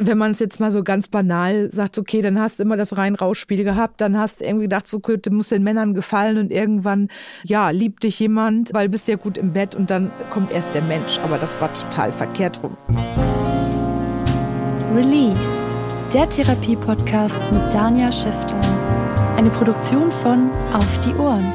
Wenn man es jetzt mal so ganz banal sagt, okay, dann hast du immer das Rein-Raus-Spiel gehabt, dann hast du irgendwie gedacht, so du musst den Männern gefallen und irgendwann, ja, liebt dich jemand, weil bist ja gut im Bett und dann kommt erst der Mensch. Aber das war total verkehrt rum. Release, der Therapie-Podcast mit Dania Schäfter. Eine Produktion von Auf die Ohren.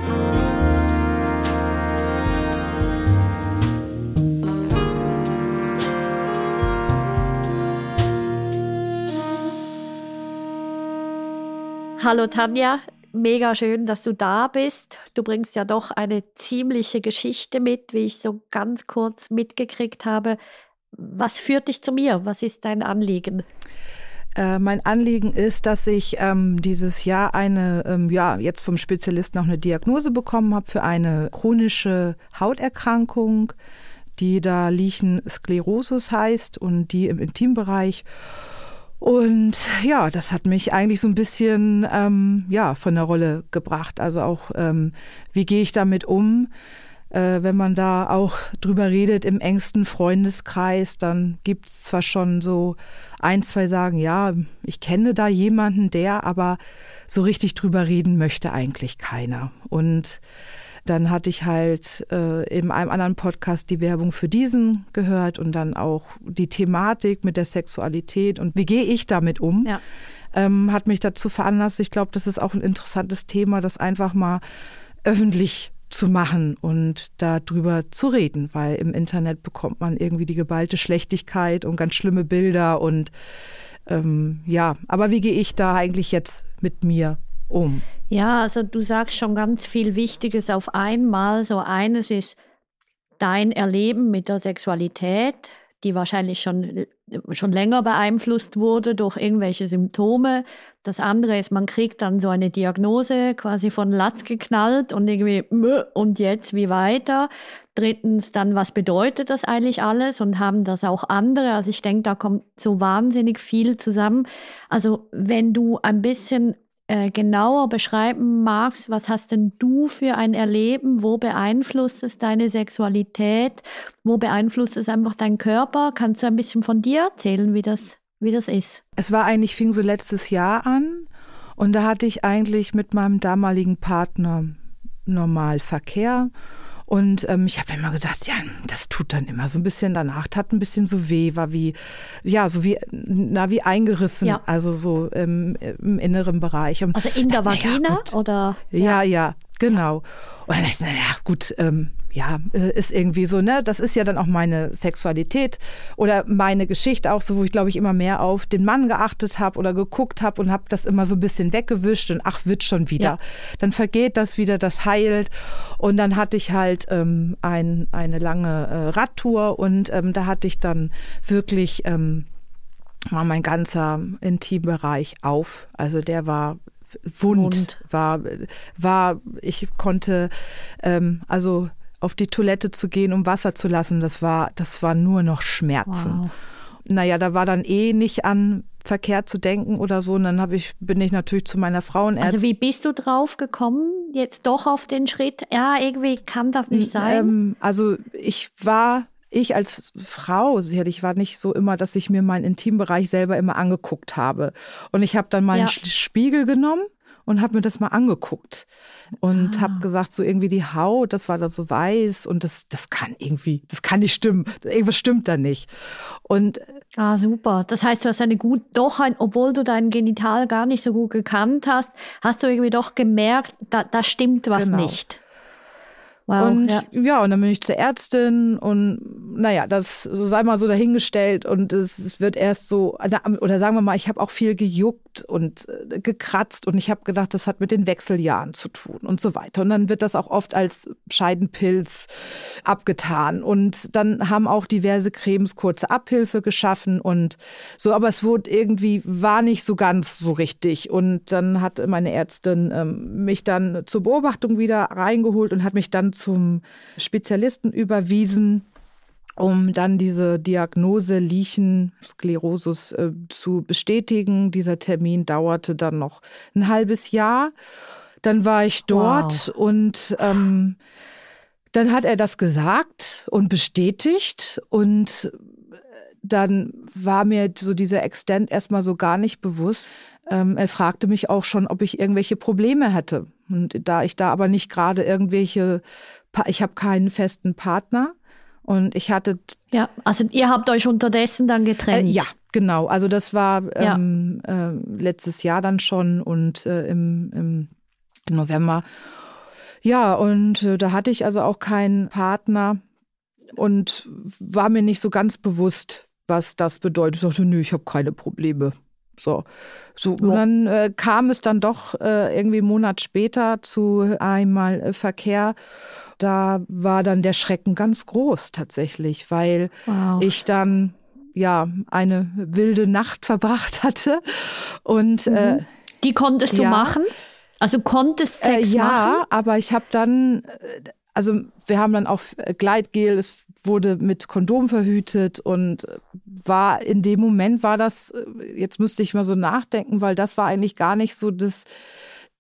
Hallo Tanja, mega schön, dass du da bist. Du bringst ja doch eine ziemliche Geschichte mit, wie ich so ganz kurz mitgekriegt habe. Was führt dich zu mir? Was ist dein Anliegen? Äh, mein Anliegen ist, dass ich ähm, dieses Jahr eine, ähm, ja, jetzt vom Spezialisten auch eine Diagnose bekommen habe für eine chronische Hauterkrankung, die da Lichen Sklerosus heißt und die im Intimbereich. Und ja, das hat mich eigentlich so ein bisschen ähm, ja, von der Rolle gebracht. Also auch, ähm, wie gehe ich damit um? Äh, wenn man da auch drüber redet im engsten Freundeskreis, dann gibt es zwar schon so ein, zwei sagen, ja, ich kenne da jemanden, der, aber so richtig drüber reden möchte eigentlich keiner. Und dann hatte ich halt äh, in einem anderen Podcast die Werbung für diesen gehört und dann auch die Thematik mit der Sexualität und wie gehe ich damit um. Ja. Ähm, hat mich dazu veranlasst. Ich glaube, das ist auch ein interessantes Thema, das einfach mal öffentlich zu machen und darüber zu reden, weil im Internet bekommt man irgendwie die geballte Schlechtigkeit und ganz schlimme Bilder und ähm, ja, aber wie gehe ich da eigentlich jetzt mit mir um? Ja, also du sagst schon ganz viel Wichtiges auf einmal. So eines ist dein Erleben mit der Sexualität, die wahrscheinlich schon, schon länger beeinflusst wurde durch irgendwelche Symptome. Das andere ist, man kriegt dann so eine Diagnose quasi von Latz geknallt und irgendwie, und jetzt wie weiter. Drittens dann, was bedeutet das eigentlich alles und haben das auch andere? Also ich denke, da kommt so wahnsinnig viel zusammen. Also wenn du ein bisschen äh, genauer beschreiben magst, was hast denn du für ein Erleben? Wo beeinflusst es deine Sexualität? Wo beeinflusst es einfach deinen Körper? Kannst du ein bisschen von dir erzählen, wie das, wie das ist? Es war eigentlich, fing so letztes Jahr an und da hatte ich eigentlich mit meinem damaligen Partner normal Verkehr und ähm, ich habe immer gedacht, ja, das tut dann immer so ein bisschen danach, tat ein bisschen so weh, war wie, ja, so wie, na, wie eingerissen, ja. also so im, im, inneren Bereich. Und also in der Vagina ja, oder? Ja, ja, ja genau. Und dann dachte ich, naja, gut, ähm, ja, äh, ist irgendwie so, ne? Das ist ja dann auch meine Sexualität oder meine Geschichte auch so, wo ich glaube ich immer mehr auf den Mann geachtet habe oder geguckt habe und habe das immer so ein bisschen weggewischt und ach, wird schon wieder. Ja. Dann vergeht das wieder, das heilt. Und dann hatte ich halt ähm, ein, eine lange äh, Radtour und ähm, da hatte ich dann wirklich ähm, war mein ganzer Intimbereich auf. Also der war wund, wund. war war ich konnte ähm, also auf die Toilette zu gehen, um Wasser zu lassen, das war, das war nur noch Schmerzen. Wow. Naja, da war dann eh nicht an Verkehr zu denken oder so. Und dann ich, bin ich natürlich zu meiner Frauenärztin. Also wie bist du drauf gekommen, jetzt doch auf den Schritt? Ja, irgendwie kann das nicht sein. Ähm, also ich war ich als Frau, ich war nicht so immer, dass ich mir meinen Intimbereich selber immer angeguckt habe. Und ich habe dann mal ja. einen Spiegel genommen und habe mir das mal angeguckt und ah. habe gesagt, so irgendwie die Haut, das war da so weiß und das, das kann irgendwie, das kann nicht stimmen. Irgendwas stimmt da nicht. Und ah, super. Das heißt, du hast eine gut, doch ein, obwohl du dein Genital gar nicht so gut gekannt hast, hast du irgendwie doch gemerkt, da, da stimmt was genau. nicht. Wow, und ja. ja. und dann bin ich zur Ärztin und naja, das sei mal so dahingestellt und es, es wird erst so, oder sagen wir mal, ich habe auch viel gejuckt gejuckt und äh, gekratzt und ich habe gedacht, das hat mit den Wechseljahren zu tun und so weiter. Und dann wird das auch oft als Scheidenpilz abgetan. Und dann haben auch diverse Cremes kurze Abhilfe geschaffen und so, aber es wurde irgendwie, war nicht so ganz so richtig. Und dann hat meine Ärztin ähm, mich dann zur Beobachtung wieder reingeholt und hat mich dann zum Spezialisten überwiesen um dann diese Diagnose Lichensklerosus äh, zu bestätigen. Dieser Termin dauerte dann noch ein halbes Jahr. Dann war ich dort wow. und ähm, dann hat er das gesagt und bestätigt und dann war mir so dieser Extent erstmal so gar nicht bewusst. Ähm, er fragte mich auch schon, ob ich irgendwelche Probleme hätte. Und da ich da aber nicht gerade irgendwelche, ich habe keinen festen Partner, und ich hatte. Ja, also ihr habt euch unterdessen dann getrennt. Äh, ja, genau. Also das war ähm, ja. äh, letztes Jahr dann schon und äh, im, im, November. Ja, und äh, da hatte ich also auch keinen Partner und war mir nicht so ganz bewusst, was das bedeutet. Ich sagte, nö, ich habe keine Probleme. So, so und dann äh, kam es dann doch äh, irgendwie einen Monat später zu einmal äh, Verkehr da war dann der Schrecken ganz groß tatsächlich, weil wow. ich dann ja eine wilde Nacht verbracht hatte und mhm. äh, die konntest du ja, machen? Also konntest Sex äh, ja, machen? Ja, aber ich habe dann äh, also wir haben dann auch äh, Gleitgel, es wurde mit Kondom verhütet und war in dem Moment war das, äh, jetzt müsste ich mal so nachdenken, weil das war eigentlich gar nicht so das,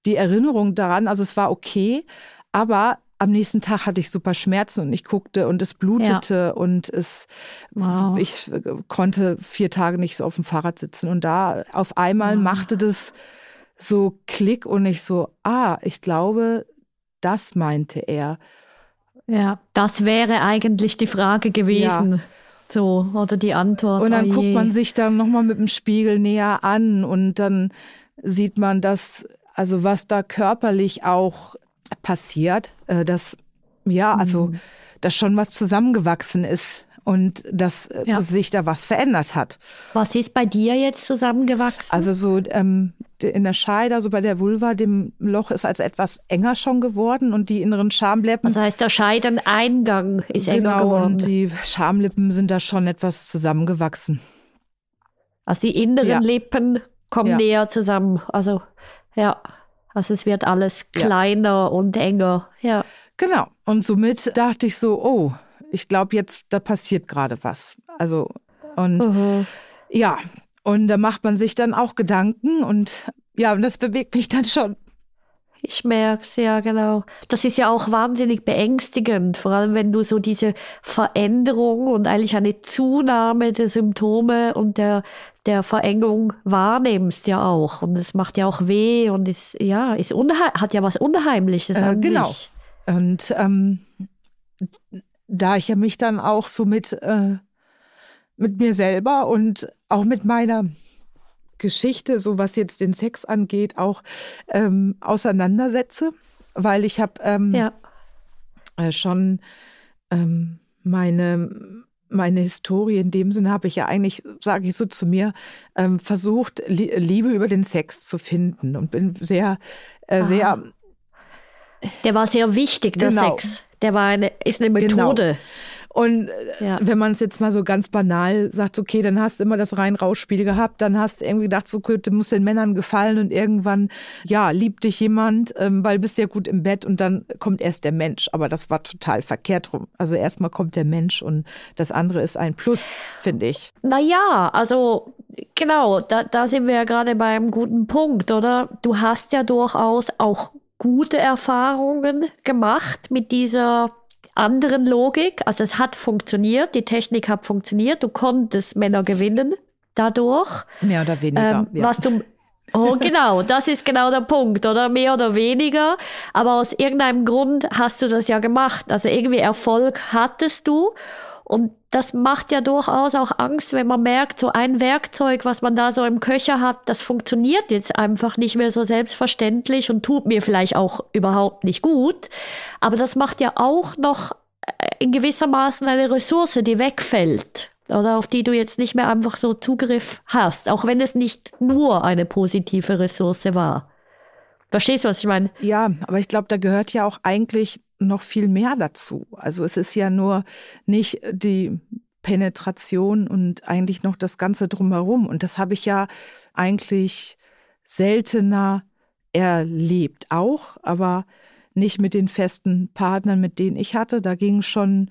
die Erinnerung daran. Also es war okay, aber am nächsten Tag hatte ich super Schmerzen und ich guckte und es blutete ja. und es, wow. ich äh, konnte vier Tage nicht so auf dem Fahrrad sitzen. Und da auf einmal wow. machte das so Klick und ich so, ah, ich glaube, das meinte er. Ja, das wäre eigentlich die Frage gewesen. Ja. So, oder die Antwort. Und dann oh guckt man sich dann nochmal mit dem Spiegel näher an und dann sieht man, dass, also was da körperlich auch passiert, äh, dass ja, also mhm. dass schon was zusammengewachsen ist und dass äh, ja. sich da was verändert hat. Was ist bei dir jetzt zusammengewachsen? Also so ähm, in der Scheide, also bei der Vulva, dem Loch ist also etwas enger schon geworden und die inneren Schamlippen. Das heißt, der Scheideneingang ist genau, enger geworden. und die Schamlippen sind da schon etwas zusammengewachsen. Also die inneren ja. Lippen kommen ja. näher zusammen. Also ja. Also es wird alles kleiner ja. und enger. Ja. Genau. Und somit dachte ich so, oh, ich glaube jetzt, da passiert gerade was. Also, und mhm. ja, und da macht man sich dann auch Gedanken und ja, und das bewegt mich dann schon. Ich merke es, ja, genau. Das ist ja auch wahnsinnig beängstigend, vor allem wenn du so diese Veränderung und eigentlich eine Zunahme der Symptome und der, der Verengung wahrnimmst ja auch. Und es macht ja auch weh und ist, ja, ist hat ja was Unheimliches äh, genau. sich. Und ähm, da ich ja mich dann auch so mit, äh, mit mir selber und auch mit meiner Geschichte, so was jetzt den Sex angeht, auch ähm, auseinandersetze, weil ich habe ähm, ja. äh, schon ähm, meine meine Historie in dem Sinne habe ich ja eigentlich, sage ich so zu mir, ähm, versucht, Liebe über den Sex zu finden und bin sehr, äh, sehr. Der war sehr wichtig, der genau. Sex. Der war eine, ist eine genau. Methode. Genau. Und äh, ja. wenn man es jetzt mal so ganz banal sagt, okay, dann hast du immer das Rein-Raus-Spiel gehabt, dann hast du irgendwie gedacht, so, du musst den Männern gefallen und irgendwann, ja, liebt dich jemand, ähm, weil bist ja gut im Bett und dann kommt erst der Mensch. Aber das war total verkehrt rum. Also erstmal kommt der Mensch und das andere ist ein Plus, finde ich. Naja, also genau, da, da sind wir ja gerade bei einem guten Punkt, oder? Du hast ja durchaus auch gute Erfahrungen gemacht mit dieser anderen Logik. Also es hat funktioniert, die Technik hat funktioniert, du konntest Männer gewinnen dadurch. Mehr oder weniger. Ähm, ja. Was du Oh, genau, das ist genau der Punkt, oder? Mehr oder weniger. Aber aus irgendeinem Grund hast du das ja gemacht. Also irgendwie Erfolg hattest du. Und das macht ja durchaus auch Angst, wenn man merkt, so ein Werkzeug, was man da so im Köcher hat, das funktioniert jetzt einfach nicht mehr so selbstverständlich und tut mir vielleicht auch überhaupt nicht gut. Aber das macht ja auch noch äh, in gewisser Maßen eine Ressource, die wegfällt. oder auf die du jetzt nicht mehr einfach so Zugriff hast, auch wenn es nicht nur eine positive Ressource war. Verstehst du, was ich meine? Ja, aber ich glaube, da gehört ja auch eigentlich noch viel mehr dazu. Also es ist ja nur nicht die Penetration und eigentlich noch das Ganze drumherum. Und das habe ich ja eigentlich seltener erlebt auch, aber nicht mit den festen Partnern, mit denen ich hatte. Da ging schon,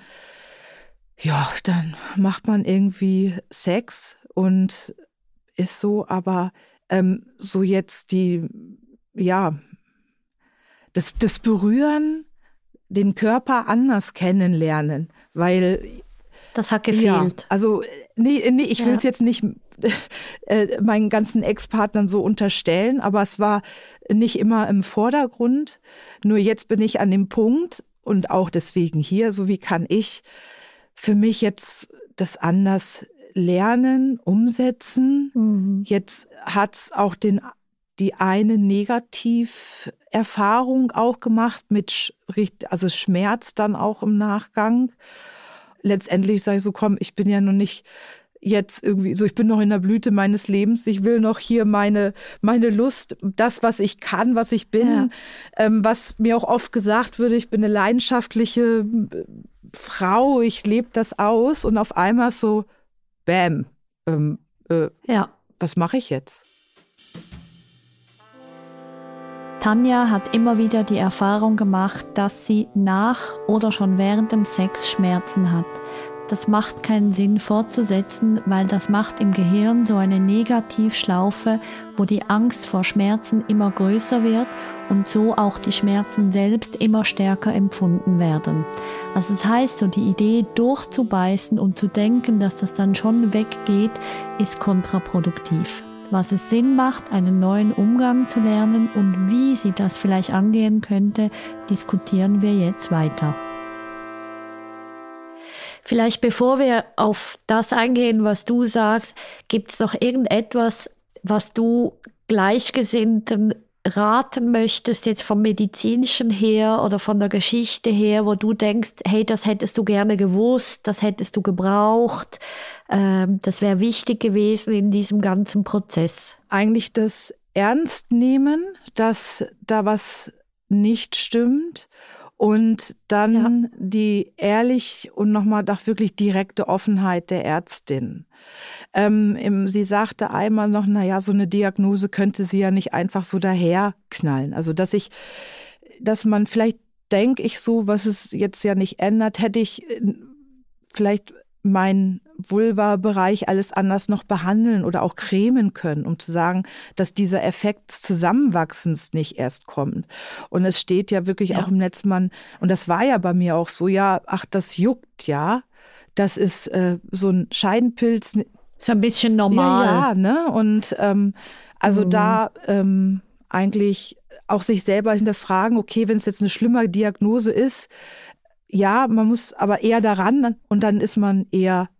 ja, dann macht man irgendwie Sex und ist so, aber ähm, so jetzt die, ja, das, das Berühren, den Körper anders kennenlernen, weil das hat gefehlt. Ja, also nee, nee ich will es jetzt nicht äh, meinen ganzen Ex-Partnern so unterstellen, aber es war nicht immer im Vordergrund. Nur jetzt bin ich an dem Punkt und auch deswegen hier, so wie kann ich für mich jetzt das anders lernen, umsetzen. Mhm. Jetzt hat es auch den, die eine Negativerfahrung auch gemacht mit also Schmerz dann auch im Nachgang. Letztendlich sage ich so, komm, ich bin ja noch nicht jetzt irgendwie so, ich bin noch in der Blüte meines Lebens, ich will noch hier meine, meine Lust, das, was ich kann, was ich bin, ja. ähm, was mir auch oft gesagt würde, ich bin eine leidenschaftliche äh, Frau, ich lebe das aus und auf einmal so, bam, ähm, äh, ja. was mache ich jetzt? Tanja hat immer wieder die Erfahrung gemacht, dass sie nach oder schon während dem Sex Schmerzen hat das macht keinen Sinn fortzusetzen, weil das macht im Gehirn so eine Negativschlaufe, wo die Angst vor Schmerzen immer größer wird und so auch die Schmerzen selbst immer stärker empfunden werden. Also das heißt, so die Idee durchzubeißen und zu denken, dass das dann schon weggeht, ist kontraproduktiv. Was es Sinn macht, einen neuen Umgang zu lernen und wie sie das vielleicht angehen könnte, diskutieren wir jetzt weiter. Vielleicht bevor wir auf das eingehen, was du sagst, gibt es noch irgendetwas, was du Gleichgesinnten raten möchtest, jetzt vom medizinischen her oder von der Geschichte her, wo du denkst, hey, das hättest du gerne gewusst, das hättest du gebraucht, ähm, das wäre wichtig gewesen in diesem ganzen Prozess? Eigentlich das Ernst nehmen, dass da was nicht stimmt und dann ja. die ehrlich und nochmal doch wirklich direkte Offenheit der Ärztin. Ähm, im, sie sagte einmal noch, na ja, so eine Diagnose könnte sie ja nicht einfach so daherknallen. Also, dass ich, dass man vielleicht denke ich so, was es jetzt ja nicht ändert, hätte ich äh, vielleicht mein Vulva-Bereich alles anders noch behandeln oder auch cremen können, um zu sagen, dass dieser Effekt des Zusammenwachsens nicht erst kommt. Und es steht ja wirklich ja. auch im Netz, man, und das war ja bei mir auch so, ja, ach, das juckt, ja. Das ist äh, so ein Scheidenpilz. So ein bisschen normal. Ja, ja ne? Und ähm, also mhm. da ähm, eigentlich auch sich selber hinterfragen, okay, wenn es jetzt eine schlimme Diagnose ist, ja, man muss aber eher daran und dann ist man eher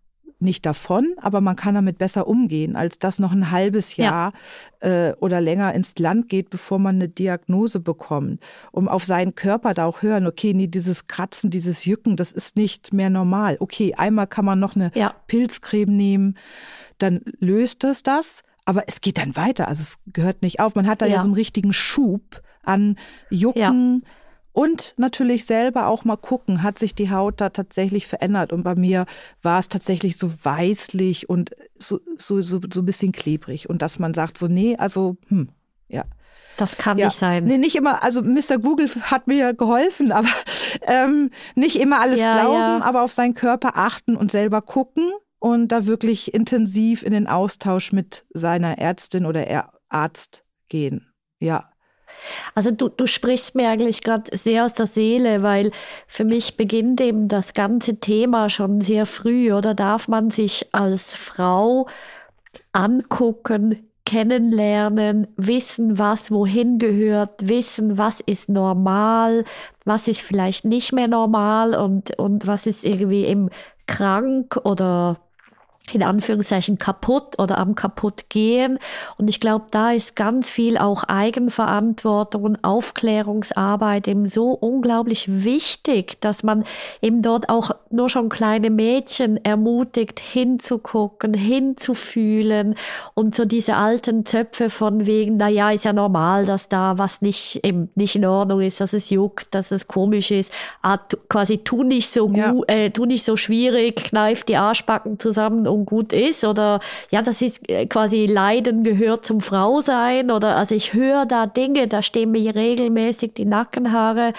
nicht davon, aber man kann damit besser umgehen, als dass noch ein halbes Jahr ja. äh, oder länger ins Land geht, bevor man eine Diagnose bekommt. Um auf seinen Körper da auch hören, okay, nee, dieses Kratzen, dieses Jücken, das ist nicht mehr normal. Okay, einmal kann man noch eine ja. Pilzcreme nehmen, dann löst es das, aber es geht dann weiter. Also es gehört nicht auf. Man hat da ja, ja so einen richtigen Schub an Jucken und natürlich selber auch mal gucken, hat sich die Haut da tatsächlich verändert. Und bei mir war es tatsächlich so weißlich und so, so, so, so ein bisschen klebrig. Und dass man sagt, so, nee, also, hm, ja. Das kann ja. nicht sein. Nee, nicht immer, also Mr. Google hat mir geholfen, aber ähm, nicht immer alles ja, glauben, ja. aber auf seinen Körper achten und selber gucken und da wirklich intensiv in den Austausch mit seiner Ärztin oder Arzt gehen. Ja. Also du, du sprichst mir eigentlich gerade sehr aus der Seele, weil für mich beginnt eben das ganze Thema schon sehr früh, oder? Darf man sich als Frau angucken, kennenlernen, wissen, was wohin gehört, wissen, was ist normal, was ist vielleicht nicht mehr normal und, und was ist irgendwie eben krank oder in Anführungszeichen kaputt oder am kaputt gehen. Und ich glaube, da ist ganz viel auch Eigenverantwortung und Aufklärungsarbeit eben so unglaublich wichtig, dass man eben dort auch nur schon kleine Mädchen ermutigt, hinzugucken, hinzufühlen und so diese alten Zöpfe von wegen, na ja, ist ja normal, dass da was nicht, eben nicht in Ordnung ist, dass es juckt, dass es komisch ist, ah, quasi tu nicht so ja. äh, tu nicht so schwierig, kneif die Arschbacken zusammen und gut ist oder ja, das ist äh, quasi Leiden gehört zum Frausein oder also ich höre da Dinge, da stehen mir regelmäßig die Nackenhaare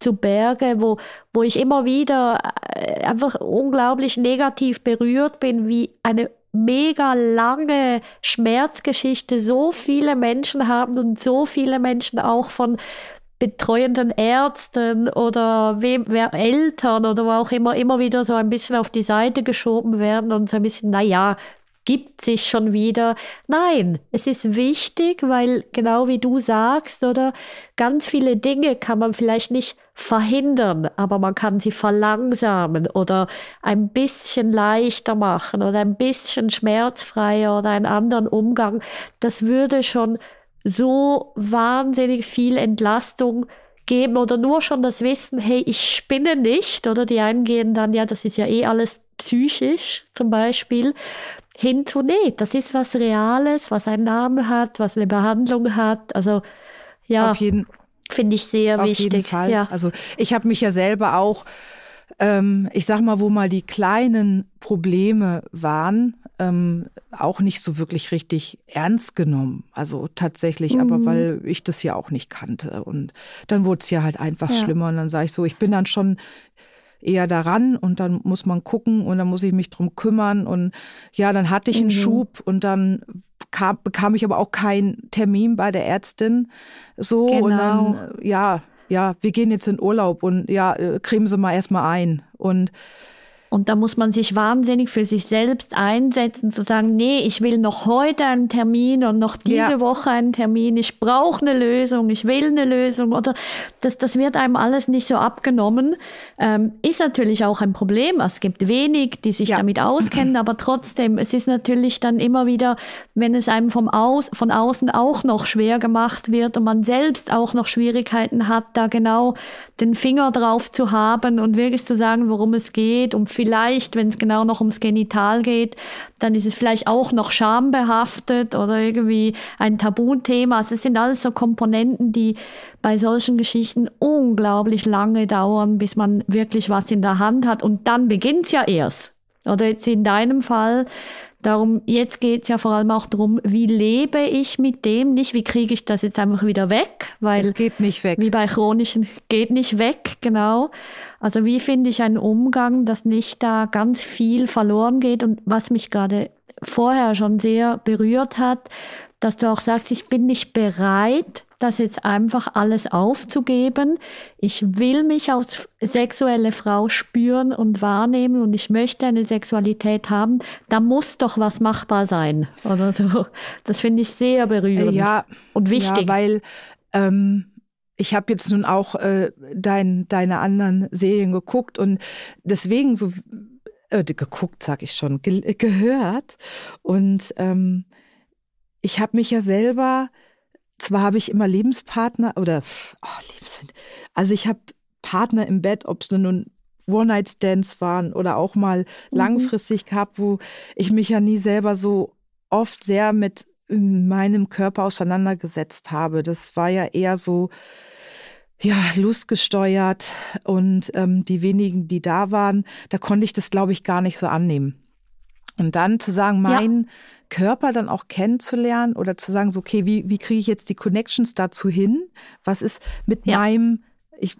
zu Berge, wo, wo ich immer wieder äh, einfach unglaublich negativ berührt bin, wie eine mega lange Schmerzgeschichte so viele Menschen haben und so viele Menschen auch von betreuenden Ärzten oder wem, wer, Eltern oder wo auch immer, immer wieder so ein bisschen auf die Seite geschoben werden und so ein bisschen, naja, gibt sich schon wieder. Nein, es ist wichtig, weil genau wie du sagst, oder ganz viele Dinge kann man vielleicht nicht verhindern, aber man kann sie verlangsamen oder ein bisschen leichter machen oder ein bisschen schmerzfreier oder einen anderen Umgang. Das würde schon so wahnsinnig viel Entlastung geben oder nur schon das Wissen, hey, ich spinne nicht, oder die einen gehen dann, ja, das ist ja eh alles psychisch zum Beispiel, hin zu, nee, das ist was Reales, was einen Namen hat, was eine Behandlung hat, also ja, finde ich sehr auf wichtig. Jeden Fall. Ja. Also ich habe mich ja selber auch, ähm, ich sag mal, wo mal die kleinen Probleme waren, ähm, auch nicht so wirklich richtig ernst genommen. Also tatsächlich, mhm. aber weil ich das ja auch nicht kannte. Und dann wurde es ja halt einfach ja. schlimmer. Und dann sage ich so, ich bin dann schon eher daran und dann muss man gucken und dann muss ich mich drum kümmern und ja, dann hatte ich einen mhm. Schub und dann kam, bekam ich aber auch keinen Termin bei der Ärztin so genau. und dann ja, ja, wir gehen jetzt in Urlaub und ja, äh, cremen Sie mal erstmal ein und und da muss man sich wahnsinnig für sich selbst einsetzen, zu sagen, nee, ich will noch heute einen Termin und noch diese ja. Woche einen Termin. Ich brauche eine Lösung, ich will eine Lösung. Oder das, das wird einem alles nicht so abgenommen. Ähm, ist natürlich auch ein Problem. Es gibt wenig, die sich ja. damit auskennen, aber trotzdem, es ist natürlich dann immer wieder, wenn es einem vom Aus, von außen auch noch schwer gemacht wird und man selbst auch noch Schwierigkeiten hat, da genau den Finger drauf zu haben und wirklich zu sagen, worum es geht. Und vielleicht, wenn es genau noch ums Genital geht, dann ist es vielleicht auch noch schambehaftet oder irgendwie ein Tabuthema. Also es sind alles so Komponenten, die bei solchen Geschichten unglaublich lange dauern, bis man wirklich was in der Hand hat. Und dann beginnt es ja erst. Oder jetzt in deinem Fall, Darum, jetzt geht es ja vor allem auch darum, wie lebe ich mit dem, nicht wie kriege ich das jetzt einfach wieder weg, weil es geht nicht weg. Wie bei chronischen geht nicht weg, genau. Also wie finde ich einen Umgang, dass nicht da ganz viel verloren geht und was mich gerade vorher schon sehr berührt hat, dass du auch sagst, ich bin nicht bereit, das jetzt einfach alles aufzugeben. Ich will mich als sexuelle Frau spüren und wahrnehmen und ich möchte eine Sexualität haben. Da muss doch was machbar sein oder so. Das finde ich sehr berührend ja, und wichtig. Ja, weil ähm, ich habe jetzt nun auch äh, dein, deine anderen Serien geguckt und deswegen so äh, geguckt, sag ich schon, ge gehört und ähm, ich habe mich ja selber zwar habe ich immer Lebenspartner oder oh, Lebens also ich habe Partner im Bett, ob es nun One-Night-Stands waren oder auch mal mhm. langfristig gehabt, wo ich mich ja nie selber so oft sehr mit meinem Körper auseinandergesetzt habe. Das war ja eher so, ja, lustgesteuert und ähm, die wenigen, die da waren, da konnte ich das, glaube ich, gar nicht so annehmen. Und dann zu sagen, mein ja. Körper dann auch kennenzulernen oder zu sagen, so, okay, wie, wie kriege ich jetzt die Connections dazu hin? Was ist mit ja. meinem, ich,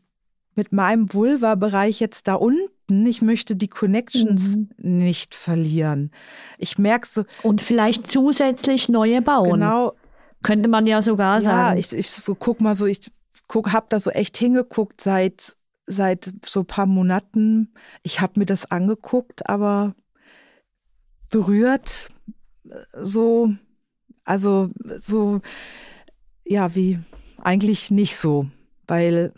mit meinem Vulva-Bereich jetzt da unten? Ich möchte die Connections mhm. nicht verlieren. Ich merke so. Und vielleicht zusätzlich neue bauen. Genau. Könnte man ja sogar sagen. Ja, ich, ich so guck mal so, ich guck, hab da so echt hingeguckt seit, seit so paar Monaten. Ich habe mir das angeguckt, aber berührt so, also so, ja, wie eigentlich nicht so, weil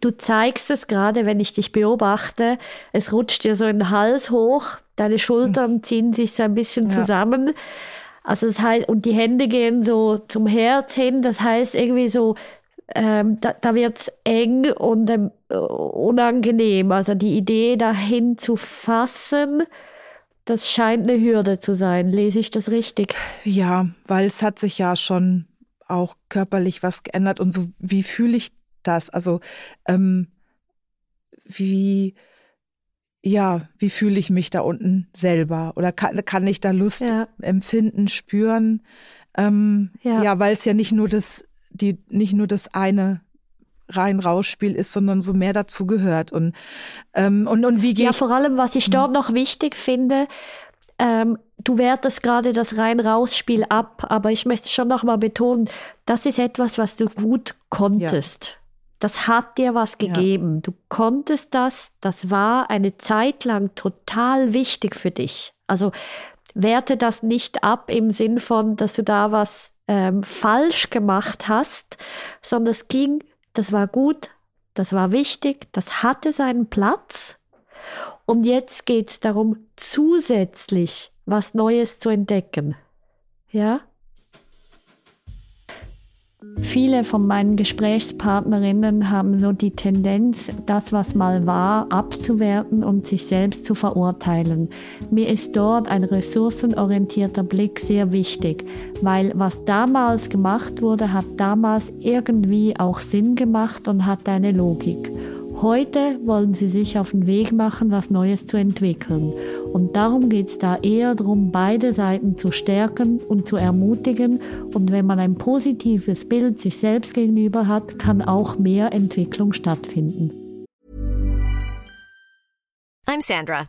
Du zeigst es gerade, wenn ich dich beobachte. Es rutscht dir so in den Hals hoch. deine Schultern ziehen sich so ein bisschen zusammen. Also das heißt, und die Hände gehen so zum Herz hin, das heißt irgendwie so, ähm, da, da wird es eng und ähm, unangenehm. Also die Idee dahin zu fassen, das scheint eine Hürde zu sein. Lese ich das richtig? Ja, weil es hat sich ja schon auch körperlich was geändert und so, wie fühle ich das? Also, ähm, wie, ja, wie fühle ich mich da unten selber? Oder kann, kann ich da Lust ja. empfinden, spüren? Ähm, ja. ja, weil es ja nicht nur das, die, nicht nur das eine rein Rausspiel ist, sondern so mehr dazu gehört. Und, ähm, und, und wie geht Ja, vor allem, was ich hm. dort noch wichtig finde, ähm, du wertest gerade das rein Rausspiel ab, aber ich möchte schon noch mal betonen, das ist etwas, was du gut konntest. Ja. Das hat dir was gegeben. Ja. Du konntest das, das war eine Zeit lang total wichtig für dich. Also werte das nicht ab im Sinn von, dass du da was ähm, falsch gemacht hast, sondern es ging, das war gut, das war wichtig, das hatte seinen Platz. Und jetzt geht es darum, zusätzlich was Neues zu entdecken. Ja? Viele von meinen Gesprächspartnerinnen haben so die Tendenz, das, was mal war, abzuwerten und sich selbst zu verurteilen. Mir ist dort ein ressourcenorientierter Blick sehr wichtig, weil was damals gemacht wurde, hat damals irgendwie auch Sinn gemacht und hat eine Logik. Heute wollen sie sich auf den Weg machen, was Neues zu entwickeln. Und darum geht es da eher darum, beide Seiten zu stärken und zu ermutigen. Und wenn man ein positives Bild sich selbst gegenüber hat, kann auch mehr Entwicklung stattfinden. I'm Sandra,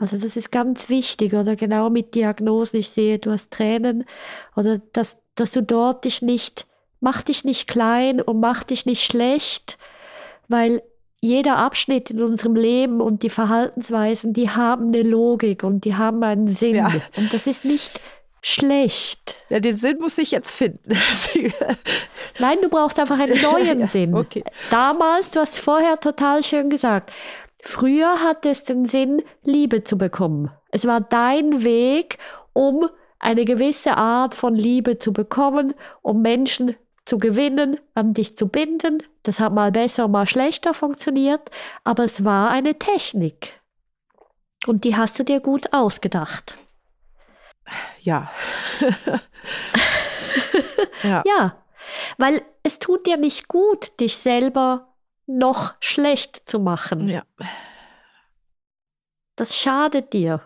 Also das ist ganz wichtig oder genau mit Diagnosen, ich sehe, du hast Tränen oder dass dass du dort dich nicht mach dich nicht klein und mach dich nicht schlecht, weil jeder Abschnitt in unserem Leben und die Verhaltensweisen, die haben eine Logik und die haben einen Sinn. Ja. Und das ist nicht schlecht. Ja, den Sinn muss ich jetzt finden. Nein, du brauchst einfach einen neuen ja, Sinn. Okay. Damals, du hast vorher total schön gesagt, früher hatte es den Sinn, Liebe zu bekommen. Es war dein Weg, um eine gewisse Art von Liebe zu bekommen, um Menschen zu gewinnen, an dich zu binden. Das hat mal besser, mal schlechter funktioniert, aber es war eine Technik. Und die hast du dir gut ausgedacht. Ja. ja. ja, weil es tut dir nicht gut, dich selber noch schlecht zu machen. Ja. Das schadet dir.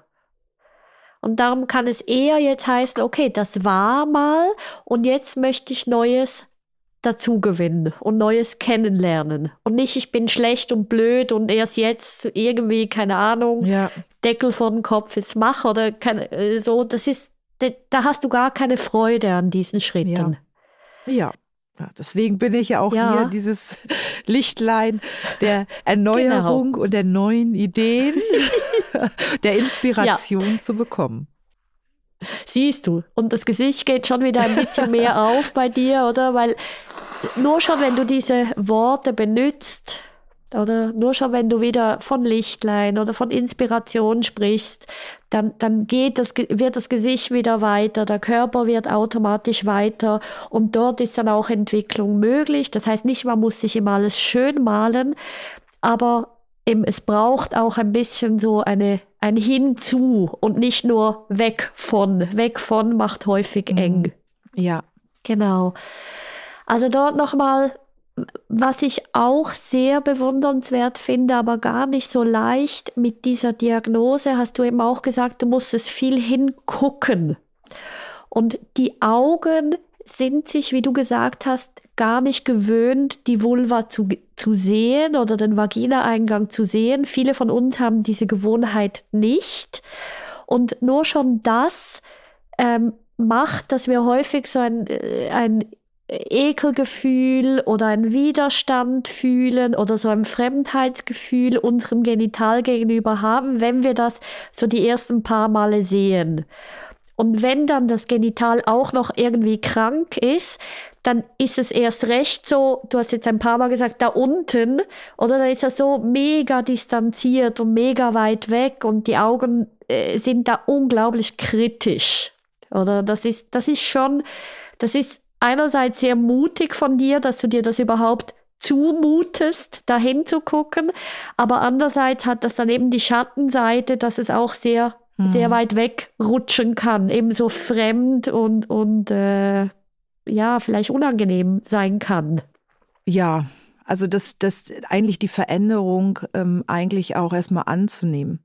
Und darum kann es eher jetzt heißen, okay, das war mal und jetzt möchte ich Neues dazugewinnen und Neues kennenlernen. Und nicht, ich bin schlecht und blöd und erst jetzt irgendwie, keine Ahnung, ja. Deckel vor den Kopf jetzt mache oder keine, äh, so. Das ist, da hast du gar keine Freude an diesen Schritten. Ja. ja. Ja, deswegen bin ich ja auch ja. hier dieses Lichtlein der Erneuerung genau. und der neuen Ideen, der Inspiration ja. zu bekommen. Siehst du. Und das Gesicht geht schon wieder ein bisschen mehr auf bei dir, oder? Weil nur schon, wenn du diese Worte benutzt, oder nur schon, wenn du wieder von Lichtlein oder von Inspiration sprichst, dann, dann geht das, wird das Gesicht wieder weiter, der Körper wird automatisch weiter und dort ist dann auch Entwicklung möglich. Das heißt nicht, man muss sich immer alles schön malen, aber eben, es braucht auch ein bisschen so eine ein Hinzu und nicht nur weg von. Weg von macht häufig mhm. eng. Ja. Genau. Also dort nochmal, was ich auch sehr bewundernswert finde, aber gar nicht so leicht mit dieser Diagnose, hast du eben auch gesagt, du musstest viel hingucken. Und die Augen sind sich, wie du gesagt hast, gar nicht gewöhnt, die Vulva zu, zu sehen oder den Vaginaeingang zu sehen. Viele von uns haben diese Gewohnheit nicht. Und nur schon das ähm, macht, dass wir häufig so ein, äh, ein Ekelgefühl oder ein Widerstand fühlen oder so ein Fremdheitsgefühl unserem Genital gegenüber haben, wenn wir das so die ersten paar Male sehen. Und wenn dann das Genital auch noch irgendwie krank ist, dann ist es erst recht so, du hast jetzt ein paar Mal gesagt, da unten, oder da ist er so mega distanziert und mega weit weg und die Augen äh, sind da unglaublich kritisch. Oder das ist, das ist schon, das ist einerseits sehr mutig von dir, dass du dir das überhaupt zumutest, dahin zu gucken, aber andererseits hat das dann eben die Schattenseite, dass es auch sehr sehr mhm. weit weg rutschen kann, eben so fremd und, und äh, ja, vielleicht unangenehm sein kann. Ja, also das, das eigentlich die Veränderung ähm, eigentlich auch erstmal anzunehmen.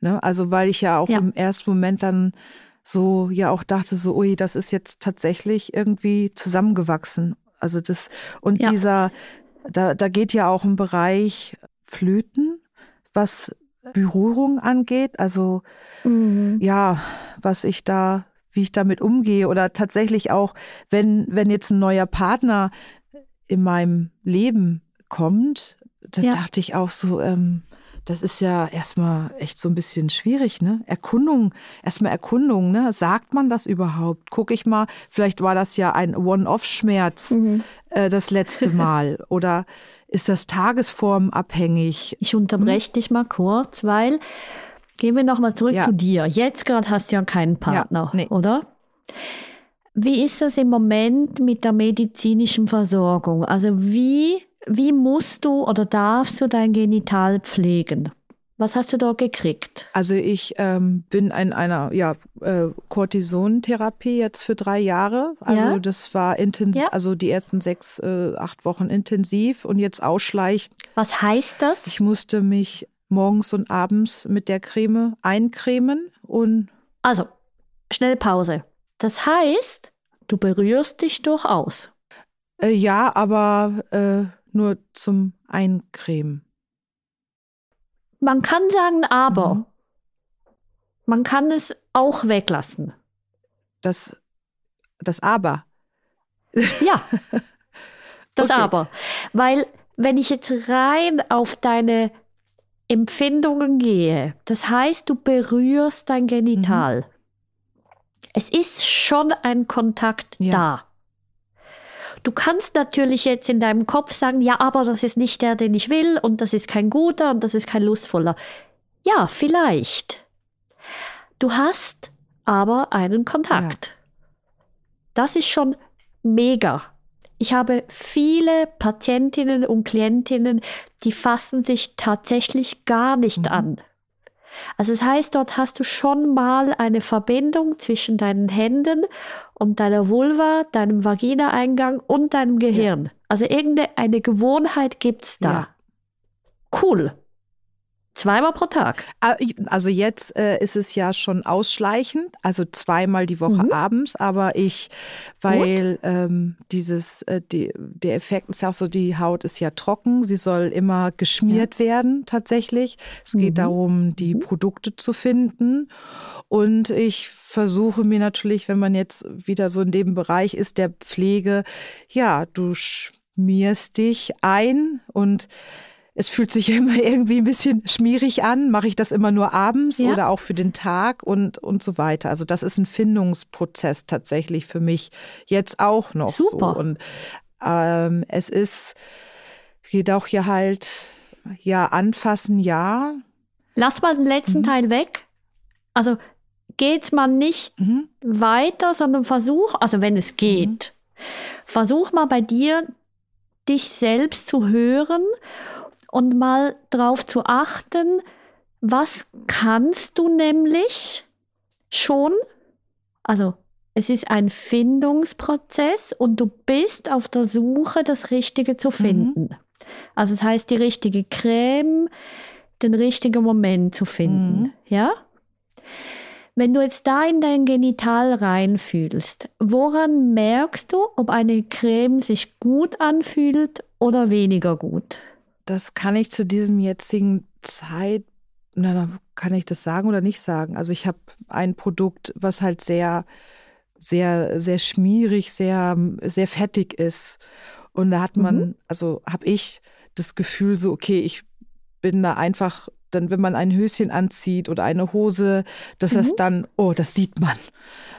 Ne? Also weil ich ja auch ja. im ersten Moment dann so ja auch dachte, so, ui, das ist jetzt tatsächlich irgendwie zusammengewachsen. Also das, und ja. dieser, da, da geht ja auch ein Bereich Flöten, was Berührung angeht. Also mhm. ja, was ich da, wie ich damit umgehe oder tatsächlich auch, wenn, wenn jetzt ein neuer Partner in meinem Leben kommt, da ja. dachte ich auch so, ähm, das ist ja erstmal echt so ein bisschen schwierig, ne? Erkundung, erstmal Erkundung, ne? Sagt man das überhaupt? Guck ich mal, vielleicht war das ja ein One-Off-Schmerz mhm. äh, das letzte Mal oder ist das tagesformabhängig? Ich unterbreche hm? dich mal kurz, weil gehen wir nochmal zurück ja. zu dir. Jetzt gerade hast du ja keinen Partner, ja, nee. oder? Wie ist das im Moment mit der medizinischen Versorgung? Also wie, wie musst du oder darfst du dein Genital pflegen? Was hast du dort gekriegt? Also ich ähm, bin in einer ja, äh, Cortisontherapie jetzt für drei Jahre. Also ja? das war intensiv, ja. also die ersten sechs, äh, acht Wochen intensiv und jetzt ausschleichend. Was heißt das? Ich musste mich morgens und abends mit der Creme eincremen und. Also, schnell Pause. Das heißt, du berührst dich durchaus. Äh, ja, aber äh, nur zum Eincremen. Man kann sagen, aber mhm. man kann es auch weglassen. Das, das Aber. Ja, das okay. Aber. Weil wenn ich jetzt rein auf deine Empfindungen gehe, das heißt, du berührst dein Genital. Mhm. Es ist schon ein Kontakt ja. da. Du kannst natürlich jetzt in deinem Kopf sagen, ja, aber das ist nicht der, den ich will und das ist kein guter und das ist kein lustvoller. Ja, vielleicht. Du hast aber einen Kontakt. Ja. Das ist schon mega. Ich habe viele Patientinnen und Klientinnen, die fassen sich tatsächlich gar nicht mhm. an. Also das heißt, dort hast du schon mal eine Verbindung zwischen deinen Händen und deiner Vulva, deinem Vaginaeingang und deinem Gehirn. Ja. Also irgendeine Gewohnheit gibt es da. Ja. Cool. Zweimal pro Tag. Ah, also jetzt äh, ist es ja schon ausschleichend, also zweimal die Woche mhm. abends, aber ich, weil ähm, dieses, äh, die, der Effekt ist ja auch so, die Haut ist ja trocken, sie soll immer geschmiert ja. werden tatsächlich. Es mhm. geht darum, die mhm. Produkte zu finden. Und ich versuche mir natürlich, wenn man jetzt wieder so in dem Bereich ist der Pflege, ja, du schmierst dich ein und es fühlt sich immer irgendwie ein bisschen schmierig an. Mache ich das immer nur abends ja. oder auch für den Tag und, und so weiter. Also das ist ein Findungsprozess tatsächlich für mich jetzt auch noch Super. so. Und ähm, es ist jedoch ja halt, ja, anfassen, ja. Lass mal den letzten mhm. Teil weg. Also geht man nicht mhm. weiter, sondern versuch, also wenn es geht, mhm. versuch mal bei dir, dich selbst zu hören und mal darauf zu achten, was kannst du nämlich schon? Also es ist ein Findungsprozess und du bist auf der Suche, das Richtige zu mhm. finden. Mhm. Also das heißt, die richtige Creme, den richtigen Moment zu finden. Mhm. Ja? Wenn du jetzt da in dein Genital reinfühlst, woran merkst du, ob eine Creme sich gut anfühlt oder weniger gut? Das kann ich zu diesem jetzigen Zeit, na, na kann ich das sagen oder nicht sagen? Also ich habe ein Produkt, was halt sehr, sehr, sehr schmierig, sehr, sehr fettig ist. Und da hat man, mhm. also habe ich das Gefühl so, okay, ich bin da einfach dann, wenn man ein Höschen anzieht oder eine Hose, dass mhm. das dann, oh, das sieht man.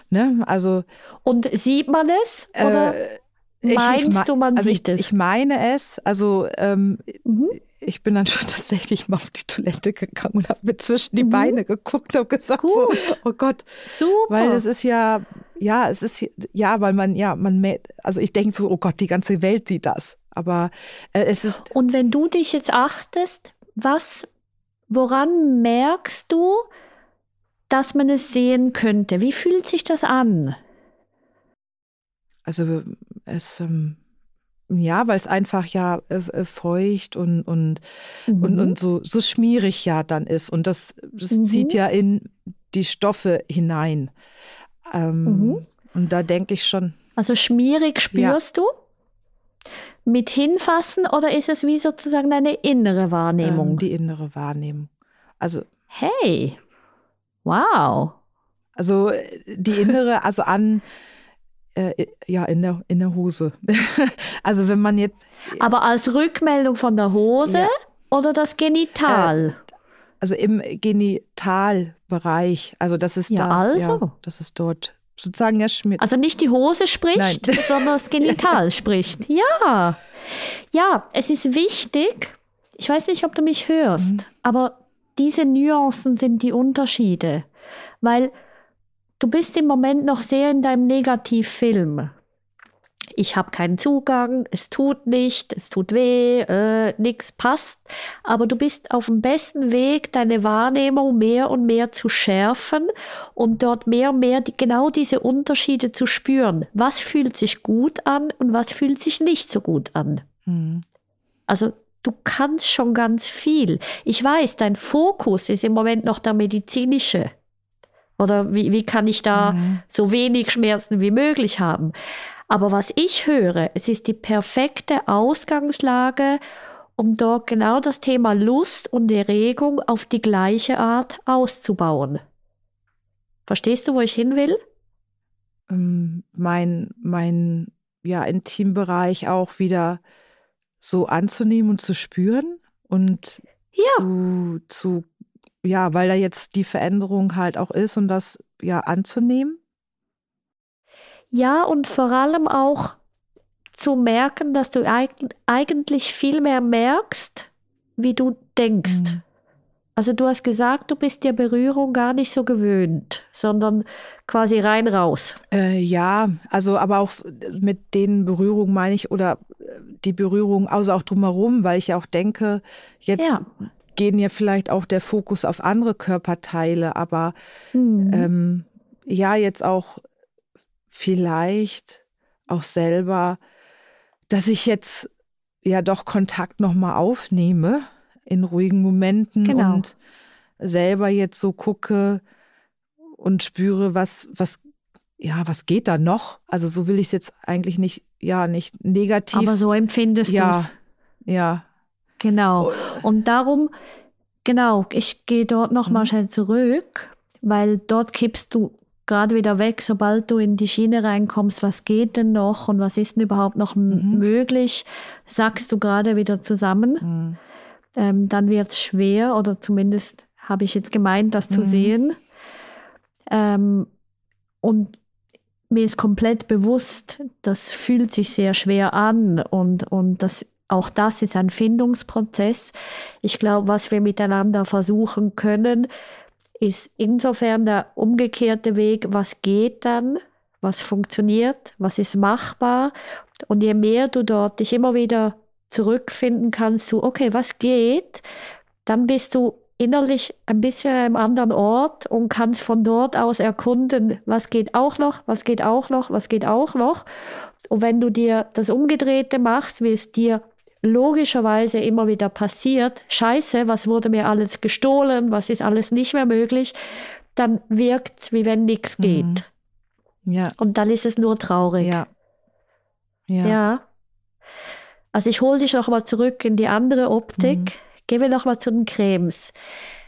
Ne? Also. Und sieht man es? Oder äh, meinst ich, ich, du, man also sieht ich, es? Ich meine es. Also, ähm, mhm. ich bin dann schon tatsächlich mal auf die Toilette gegangen und habe mir zwischen die mhm. Beine geguckt und gesagt, so, oh Gott. Super. Weil es ist ja, ja, es ist, ja, weil man, ja, man, also ich denke so, oh Gott, die ganze Welt sieht das. Aber äh, es ist. Und wenn du dich jetzt achtest, was Woran merkst du, dass man es sehen könnte? Wie fühlt sich das an? Also es ähm, ja, weil es einfach ja äh, äh, feucht und und, mhm. und und so so schmierig ja dann ist und das das mhm. zieht ja in die Stoffe hinein. Ähm, mhm. Und da denke ich schon. Also schmierig spürst ja. du? mit hinfassen oder ist es wie sozusagen deine innere Wahrnehmung? Ähm, die innere Wahrnehmung. Also. Hey, wow. Also die innere, also an, äh, ja, in der, in der Hose. also wenn man jetzt. Aber als Rückmeldung von der Hose ja. oder das Genital? Äh, also im Genitalbereich. Also das ist ja, da. Also. Ja, das ist dort sozusagen ja Schmidt. Also nicht die Hose spricht, sondern das Genital spricht. Ja. Ja, es ist wichtig. Ich weiß nicht, ob du mich hörst, mhm. aber diese Nuancen sind die Unterschiede. Weil du bist im Moment noch sehr in deinem Negativfilm ich habe keinen Zugang, es tut nicht, es tut weh, äh, nichts passt. Aber du bist auf dem besten Weg, deine Wahrnehmung mehr und mehr zu schärfen und dort mehr und mehr die, genau diese Unterschiede zu spüren. Was fühlt sich gut an und was fühlt sich nicht so gut an. Mhm. Also du kannst schon ganz viel. Ich weiß, dein Fokus ist im Moment noch der medizinische. Oder wie, wie kann ich da mhm. so wenig Schmerzen wie möglich haben? Aber was ich höre, es ist die perfekte Ausgangslage, um dort genau das Thema Lust und Erregung auf die gleiche Art auszubauen. Verstehst du, wo ich hin will? Ähm, mein, mein ja, Intimbereich auch wieder so anzunehmen und zu spüren und ja. zu, zu, ja, weil da jetzt die Veränderung halt auch ist und das ja anzunehmen. Ja, und vor allem auch zu merken, dass du eigentlich viel mehr merkst, wie du denkst. Mhm. Also du hast gesagt, du bist der Berührung gar nicht so gewöhnt, sondern quasi rein raus. Äh, ja, also aber auch mit den Berührungen meine ich oder äh, die Berührung, also auch drumherum, weil ich ja auch denke, jetzt ja. Gehen ja vielleicht auch der Fokus auf andere Körperteile, aber mhm. ähm, ja, jetzt auch vielleicht auch selber, dass ich jetzt ja doch Kontakt nochmal aufnehme in ruhigen Momenten genau. und selber jetzt so gucke und spüre, was, was, ja, was geht da noch? Also so will ich es jetzt eigentlich nicht, ja, nicht negativ. Aber so empfindest ja, du es. Ja. Genau. Und darum, genau, ich gehe dort nochmal mhm. schnell zurück, weil dort kippst du gerade wieder weg, sobald du in die Schiene reinkommst, was geht denn noch und was ist denn überhaupt noch mhm. möglich, sagst du gerade wieder zusammen. Mhm. Ähm, dann wird es schwer oder zumindest habe ich jetzt gemeint, das zu mhm. sehen. Ähm, und mir ist komplett bewusst, das fühlt sich sehr schwer an und, und das, auch das ist ein Findungsprozess. Ich glaube, was wir miteinander versuchen können, ist insofern der umgekehrte Weg, was geht dann, was funktioniert, was ist machbar. Und je mehr du dort dich immer wieder zurückfinden kannst zu, okay, was geht, dann bist du innerlich ein bisschen an einem anderen Ort und kannst von dort aus erkunden, was geht auch noch, was geht auch noch, was geht auch noch. Und wenn du dir das Umgedrehte machst, wie es dir logischerweise immer wieder passiert, scheiße, was wurde mir alles gestohlen, was ist alles nicht mehr möglich, dann wirkt es, wie wenn nichts geht. Mhm. Ja. Und dann ist es nur traurig. Ja. Ja. Ja. Also ich hole dich noch mal zurück in die andere Optik. Mhm. Gehen wir noch mal zu den Cremes.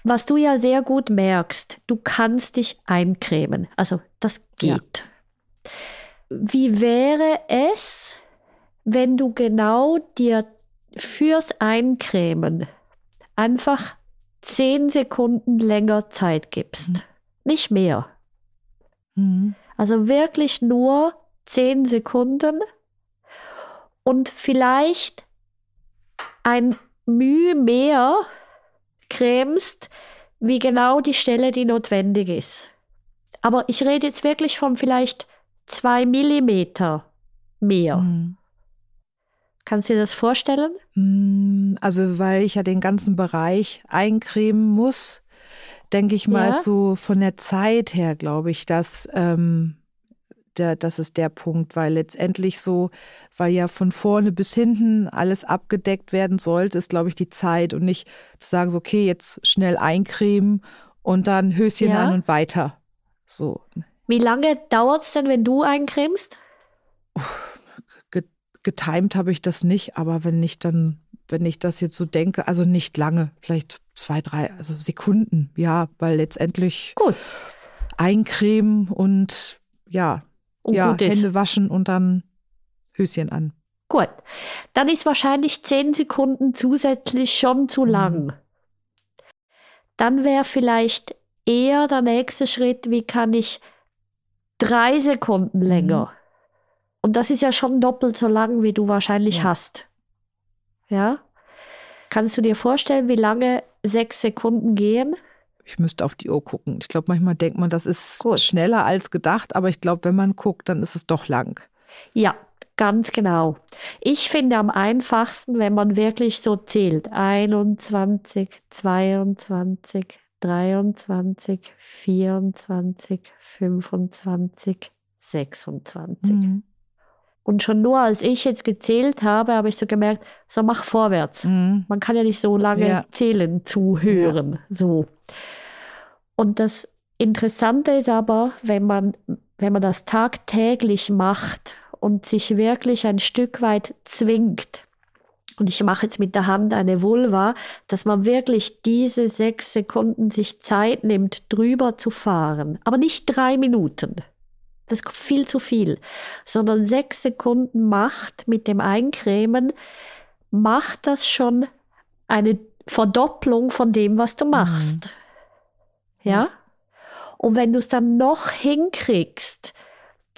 Was du ja sehr gut merkst, du kannst dich eincremen. Also das Ja. geht. Wie wäre es, wenn du genau dir fürs Eincremen einfach zehn Sekunden länger Zeit gibst? Nicht mehr. Mhm. Also wirklich nur zehn Sekunden und vielleicht ein Mühe mehr cremst, wie genau die Stelle, die notwendig ist. Aber ich rede jetzt wirklich von vielleicht zwei Millimeter mehr. Mhm. Kannst du dir das vorstellen? Mm, Also, weil ich ja den ganzen Bereich eincremen muss, denke ich mal, Ja. ist so von der Zeit her, glaube ich, dass ähm, der, das ist der Punkt, weil letztendlich so, weil ja von vorne bis hinten alles abgedeckt werden sollte, ist, glaube ich, die Zeit und nicht zu sagen, so, okay, jetzt schnell eincremen und dann Höschen Ja. an und weiter. So, Wie lange dauert es denn, wenn du eincremst? Ge- getimed habe ich das nicht, aber wenn ich dann, wenn ich das jetzt so denke, also nicht lange, vielleicht zwei, drei, also Sekunden, ja, weil letztendlich Gut. eincremen und ja, Und ja. Hände waschen und dann Höschen an. Gut. Dann ist wahrscheinlich zehn Sekunden zusätzlich schon zu Mhm. lang. Dann wäre vielleicht eher der nächste Schritt, wie kann ich drei Sekunden länger. Und das ist ja schon doppelt so lang, wie du wahrscheinlich Ja. hast. Ja? Kannst du dir vorstellen, wie lange sechs Sekunden gehen? Ich müsste auf die Uhr gucken. Ich glaube, manchmal denkt man, das ist Gut. schneller als gedacht, aber ich glaube, wenn man guckt, dann ist es doch lang. Ja, ganz genau. Ich finde am einfachsten, wenn man wirklich so zählt. 21, 22, 23, 24, 25, 26. Mhm. Und schon nur als ich jetzt gezählt habe, habe ich so gemerkt, so mach vorwärts. Mhm. Man kann ja nicht so lange Ja. zählen, zuhören. So. Und das Interessante ist aber, wenn man, wenn man das tagtäglich macht und sich wirklich ein Stück weit zwingt, und ich mache jetzt mit der Hand eine Vulva, dass man wirklich diese sechs Sekunden sich Zeit nimmt, drüber zu fahren. Aber nicht drei Minuten. Das ist viel zu viel. Sondern sechs Sekunden macht mit dem Eincremen, macht das schon eine Verdopplung von dem, was du machst. Ja? Und wenn du es dann noch hinkriegst,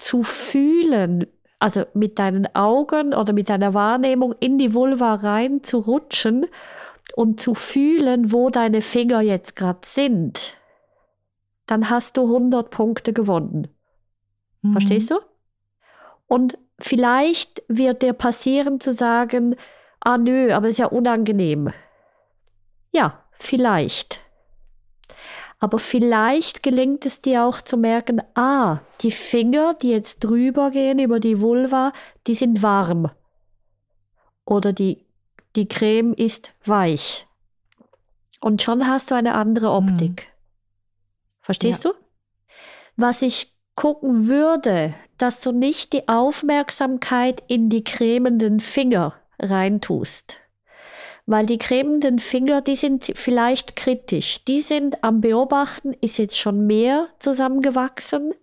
zu fühlen, also mit deinen Augen oder mit deiner Wahrnehmung in die Vulva rein zu rutschen und zu fühlen, wo deine Finger jetzt gerade sind, dann hast du 100 Punkte gewonnen. Mhm. Verstehst du? Und vielleicht wird dir passieren zu sagen, ah nö, aber ist ja unangenehm. Ja, vielleicht. Aber vielleicht gelingt es dir auch zu merken, ah, die Finger, die jetzt drüber gehen über die Vulva, die sind warm. Oder die, die Creme ist weich. Und schon hast du eine andere Optik. Verstehst du? Was ich gucken würde, dass du nicht die Aufmerksamkeit in die cremenden Finger reintust. Weil die cremenden Finger, die sind vielleicht kritisch. Die sind am Beobachten, ist jetzt schon mehr zusammengewachsen?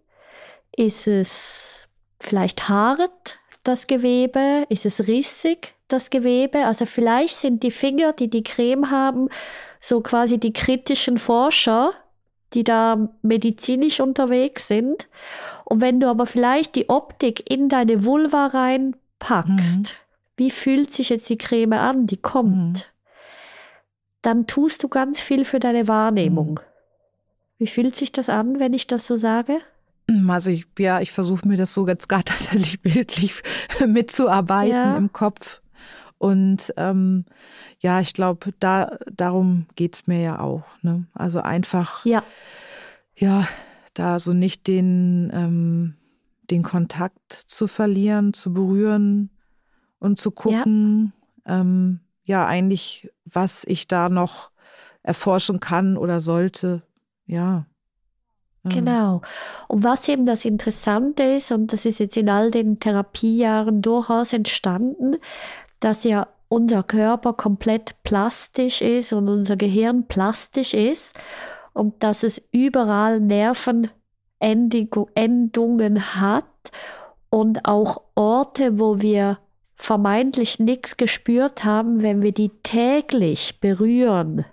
Ist es vielleicht haaret, das Gewebe? Ist es rissig, das Gewebe? Also vielleicht sind die Finger, die die Creme haben, so quasi die kritischen Forscher, die da medizinisch unterwegs sind. Und wenn du aber vielleicht die Optik in deine Vulva reinpackst, Mhm. wie fühlt sich jetzt die Creme an, die kommt, Mhm. dann tust du ganz viel für deine Wahrnehmung. Mhm. Wie fühlt sich das an, wenn ich das so sage? Also ich, ja, ich versuche mir das so jetzt gerade tatsächlich bildlich mitzuarbeiten Ja. im Kopf. Und ähm, ja, ich glaube, da, darum geht's mir ja auch. Ne? Also einfach, Ja, ja, da so nicht den, ähm, den Kontakt zu verlieren, zu berühren und zu gucken, ja. Ähm, ja, eigentlich, was ich da noch erforschen kann oder sollte. Ja. Genau. Und was eben das Interessante ist, und das ist jetzt in all den Therapiejahren durchaus entstanden, dass ja unser Körper komplett plastisch ist und unser Gehirn plastisch ist und dass es überall Nervenendungen hat und auch Orte, wo wir vermeintlich nichts gespürt haben, wenn wir die täglich berühren,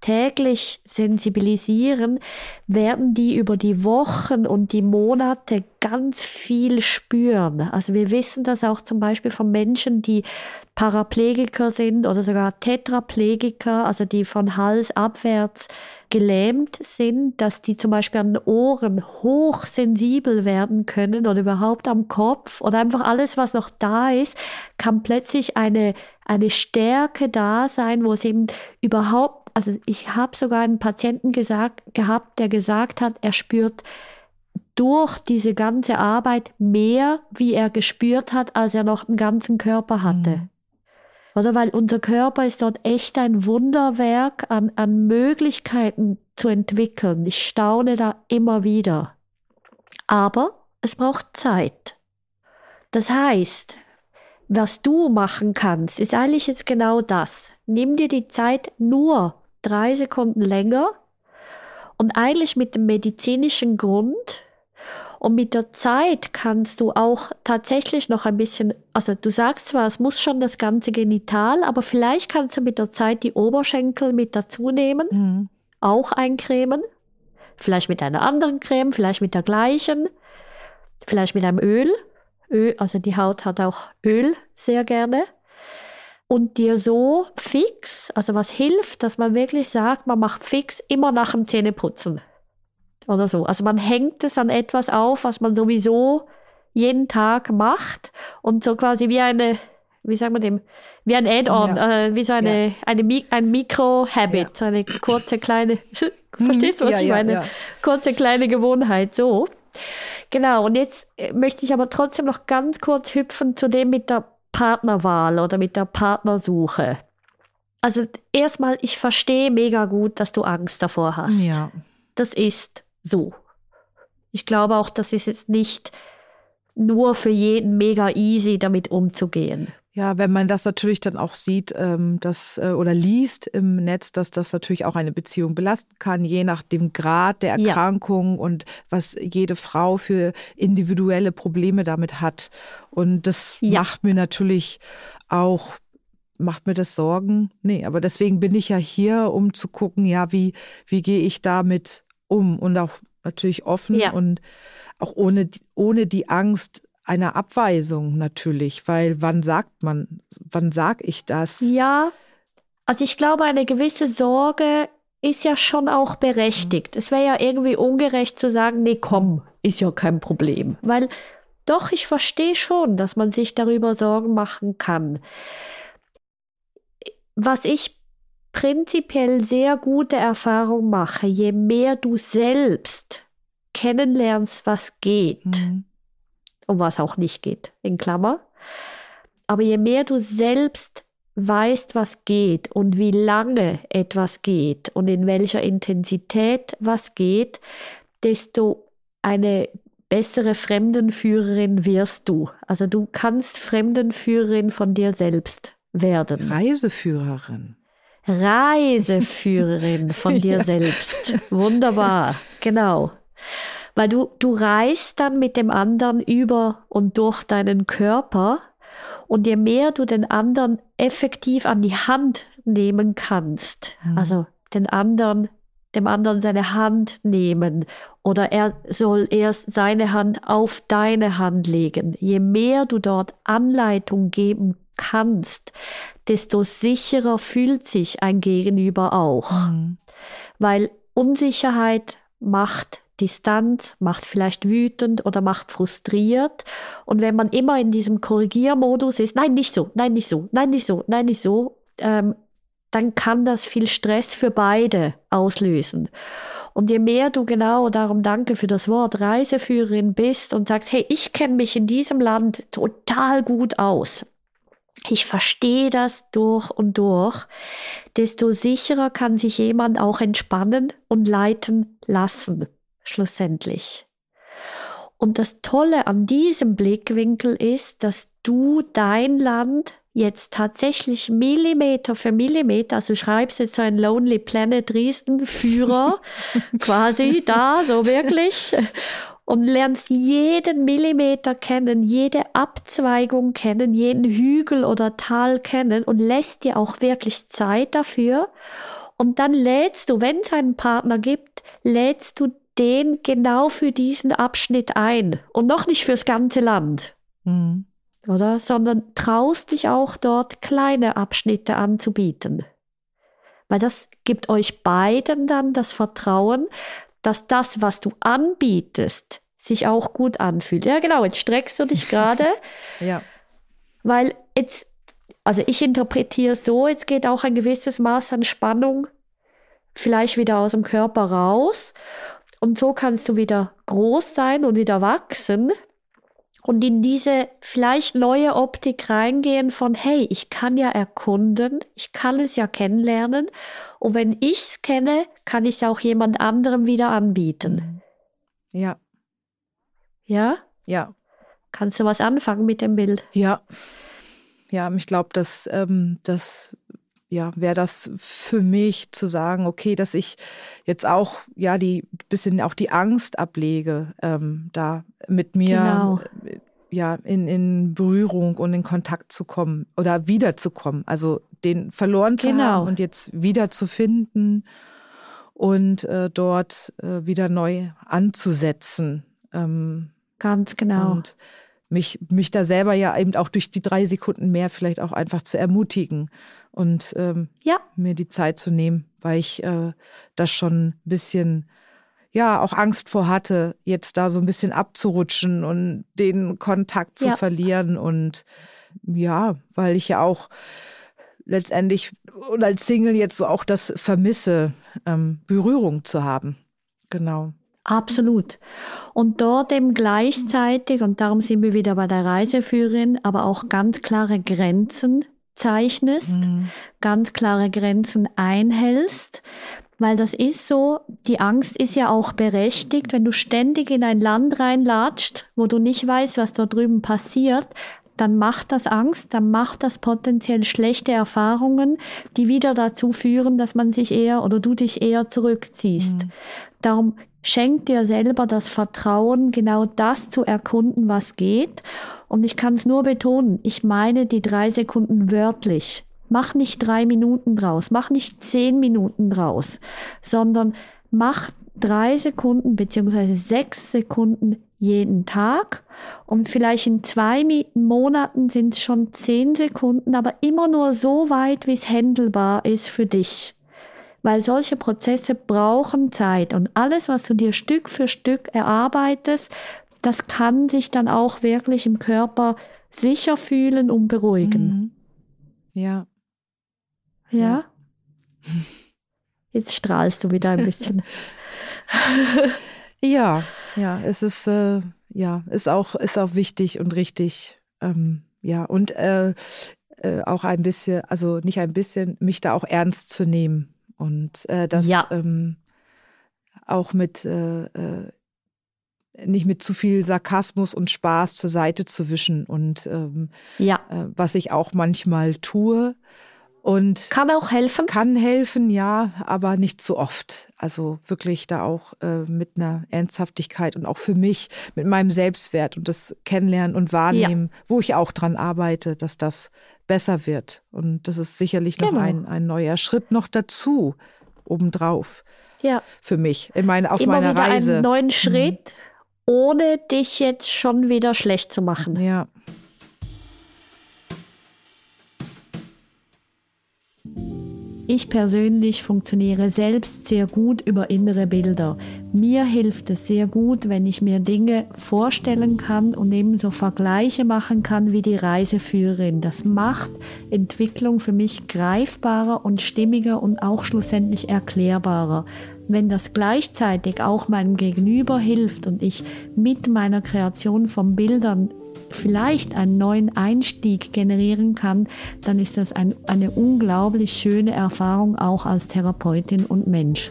täglich sensibilisieren, werden die über die Wochen und die Monate ganz viel spüren. Also wir wissen das auch zum Beispiel von Menschen, die Paraplegiker sind oder sogar Tetraplegiker, also die von Hals abwärts gelähmt sind, dass die zum Beispiel an den Ohren hochsensibel werden können oder überhaupt am Kopf oder einfach alles, was noch da ist, kann plötzlich eine, eine Stärke da sein, wo es eben überhaupt, also ich habe sogar einen Patienten gesagt, gehabt, der gesagt hat, er spürt durch diese ganze Arbeit mehr, wie er gespürt hat, als er noch einen ganzen Körper hatte. Mhm. Oder weil unser Körper ist dort echt ein Wunderwerk an, an Möglichkeiten zu entwickeln. Ich staune da immer wieder. Aber es braucht Zeit. Das heißt, was du machen kannst, ist eigentlich jetzt genau das. Nimm dir die Zeit nur drei Sekunden länger und eigentlich mit dem medizinischen Grund, und mit der Zeit kannst du auch tatsächlich noch ein bisschen, also du sagst zwar, es muss schon das ganze Genital, aber vielleicht kannst du mit der Zeit die Oberschenkel mit dazu nehmen, mhm. auch eincremen. Vielleicht mit einer anderen Creme, vielleicht mit der gleichen, vielleicht mit einem Öl. Öl also die Haut hat auch Öl sehr gerne. Und dir so fix, also was hilft, dass man wirklich sagt, man macht fix immer nach dem Zähneputzen oder so. Also man hängt es an etwas auf, was man sowieso jeden Tag macht und so quasi wie eine, wie sagen wir dem, wie ein Add-on, ja. äh, wie so eine, ja. eine ein Mikro-Habit, ja. so eine kurze kleine, verstehst du, was ich meine? Kurze kleine Gewohnheit, so. Genau, und jetzt äh, möchte ich aber trotzdem noch ganz kurz hüpfen zu dem mit der Partnerwahl oder mit der Partnersuche. Also erstmal, ich verstehe mega gut, dass du Angst davor hast. Ja. Das ist so. Ich glaube auch, das ist jetzt nicht nur für jeden mega easy, damit umzugehen. Ja, wenn man das natürlich dann auch sieht, ähm, dass, äh, oder liest im Netz, dass das natürlich auch eine Beziehung belasten kann, je nach dem Grad der Erkrankung ja. und was jede Frau für individuelle Probleme damit hat. Und das ja. macht mir natürlich auch macht mir das Sorgen? Nee, aber deswegen bin ich ja hier, um zu gucken, ja, wie, wie gehe ich damit um und auch natürlich offen ja. und auch ohne, ohne die Angst einer Abweisung natürlich, weil wann sagt man, wann sag ich das? Ja, also ich glaube, eine gewisse Sorge ist ja schon auch berechtigt. Es wäre ja irgendwie ungerecht zu sagen, nee, komm, ist ja kein Problem. Weil doch, ich verstehe schon, dass man sich darüber Sorgen machen kann. Was ich prinzipiell sehr gute Erfahrung mache, je mehr du selbst kennenlernst, was geht mhm. Und was auch nicht geht, in Klammer. Aber je mehr du selbst weißt, was geht und wie lange etwas geht und in welcher Intensität was geht, desto eine bessere Fremdenführerin wirst du. Also du kannst Fremdenführerin von dir selbst werden. Reiseführerin. Reiseführerin von dir ja. selbst. Wunderbar, genau. Weil du, du reist dann mit dem anderen über und durch deinen Körper und je mehr du den anderen effektiv an die Hand nehmen kannst, mhm. also den anderen, dem anderen seine Hand nehmen oder er soll erst seine Hand auf deine Hand legen, je mehr du dort Anleitung geben kannst, desto sicherer fühlt sich ein Gegenüber auch. Mhm. Weil Unsicherheit macht Distanz, macht vielleicht wütend oder macht frustriert. Und wenn man immer in diesem Korrigiermodus ist, nein, nicht so, nein, nicht so, nein, nicht so, nein, nicht so, ähm, dann kann das viel Stress für beide auslösen. Und je mehr du genau, darum danke für das Wort, Reiseführerin bist und sagst, hey, ich kenne mich in diesem Land total gut aus ich verstehe das durch und durch, desto sicherer kann sich jemand auch entspannen und leiten lassen. Schlussendlich. Und das Tolle an diesem Blickwinkel ist, dass du dein Land jetzt tatsächlich Millimeter für Millimeter, also schreibst jetzt so ein Lonely Planet Riesenführer quasi da, so wirklich, und lernst jeden Millimeter kennen, jede Abzweigung kennen, jeden Hügel oder Tal kennen und lässt dir auch wirklich Zeit dafür. Und dann lädst du, wenn es einen Partner gibt, lädst du den genau für diesen Abschnitt ein und noch nicht fürs ganze Land. Mhm. Oder? Sondern traust dich auch dort kleine Abschnitte anzubieten. Weil das gibt euch beiden dann das Vertrauen, dass das, was du anbietest, sich auch gut anfühlt. Ja, genau, jetzt streckst du dich gerade. ja. Weil jetzt, also ich interpretiere so, jetzt geht auch ein gewisses Maß an Spannung vielleicht wieder aus dem Körper raus. Und so kannst du wieder groß sein und wieder wachsen und in diese vielleicht neue Optik reingehen von, hey, ich kann ja erkunden, ich kann es ja kennenlernen und wenn ich es kenne, kann ich es auch jemand anderem wieder anbieten. Ja. Ja? Ja. Kannst du was anfangen mit dem Bild? Ja. Ja, ich glaube, dass ähm, das ja, wäre das für mich zu sagen, okay, dass ich jetzt auch ja die bisschen auch die Angst ablege, ähm, da mit mir genau. ja in, in Berührung und in Kontakt zu kommen oder wiederzukommen. Also den verloren zu genau. haben und jetzt wiederzufinden und äh, dort äh, wieder neu anzusetzen. Ähm, Ganz genau. Und mich, mich da selber ja eben auch durch die drei Sekunden mehr vielleicht auch einfach zu ermutigen und ähm, ja. mir die Zeit zu nehmen, weil ich äh, das schon ein bisschen, ja, auch Angst vor hatte, jetzt da so ein bisschen abzurutschen und den Kontakt zu ja. verlieren. Und ja, weil ich ja auch letztendlich und als Single jetzt so auch das vermisse, ähm, Berührung zu haben. Genau. Absolut. Und dort eben gleichzeitig, und darum sind wir wieder bei der Reiseführerin, aber auch ganz klare Grenzen zeichnest, mhm. ganz klare Grenzen einhältst. Weil das ist so, die Angst ist ja auch berechtigt, wenn du ständig in ein Land reinlatscht, wo du nicht weißt, was da drüben passiert, dann macht das Angst, dann macht das potenziell schlechte Erfahrungen, die wieder dazu führen, dass man sich eher oder du dich eher zurückziehst. Mhm. Darum schenk dir selber das Vertrauen, genau das zu erkunden, was geht. Und ich kann es nur betonen, ich meine die drei Sekunden wörtlich. Mach nicht drei Minuten draus, mach nicht zehn Minuten draus, sondern mach drei Sekunden beziehungsweise sechs Sekunden jeden Tag. Und vielleicht in zwei Monaten sind es schon zehn Sekunden, aber immer nur so weit, wie es händelbar ist für dich. Weil solche Prozesse brauchen Zeit und alles, was du dir Stück für Stück erarbeitest, das kann sich dann auch wirklich im Körper sicher fühlen und beruhigen. Mhm. Ja. Ja? ja. Jetzt strahlst du wieder ein bisschen. ja, ja, es ist äh, ja ist auch ist auch wichtig und richtig. Ähm, ja und äh, äh, auch ein bisschen, also nicht ein bisschen, mich da auch ernst zu nehmen und äh, das ja. ähm, auch mit äh, äh nicht mit zu viel Sarkasmus und Spaß zur Seite zu wischen und ähm, ja. Äh, was ich auch manchmal tue. Und kann auch helfen? Kann helfen, ja, aber nicht zu oft. Also wirklich da auch äh, mit einer Ernsthaftigkeit und auch für mich mit meinem Selbstwert und das Kennenlernen und Wahrnehmen, ja. wo ich auch dran arbeite, dass das besser wird. Und das ist sicherlich genau. noch ein, ein neuer Schritt noch dazu, obendrauf. Ja. Für mich, in meine, auf Immer meiner wieder Reise. Einen neuen Schritt. Mhm ohne dich jetzt schon wieder schlecht zu machen. Ja. Ich persönlich funktioniere selbst sehr gut über innere Bilder. Mir hilft es sehr gut, wenn ich mir Dinge vorstellen kann und ebenso Vergleiche machen kann wie die Reiseführerin. Das macht Entwicklung für mich greifbarer und stimmiger und auch schlussendlich erklärbarer. Wenn das gleichzeitig auch meinem Gegenüber hilft und ich mit meiner Kreation von Bildern vielleicht einen neuen Einstieg generieren kann, dann ist das ein, eine unglaublich schöne Erfahrung auch als Therapeutin und Mensch.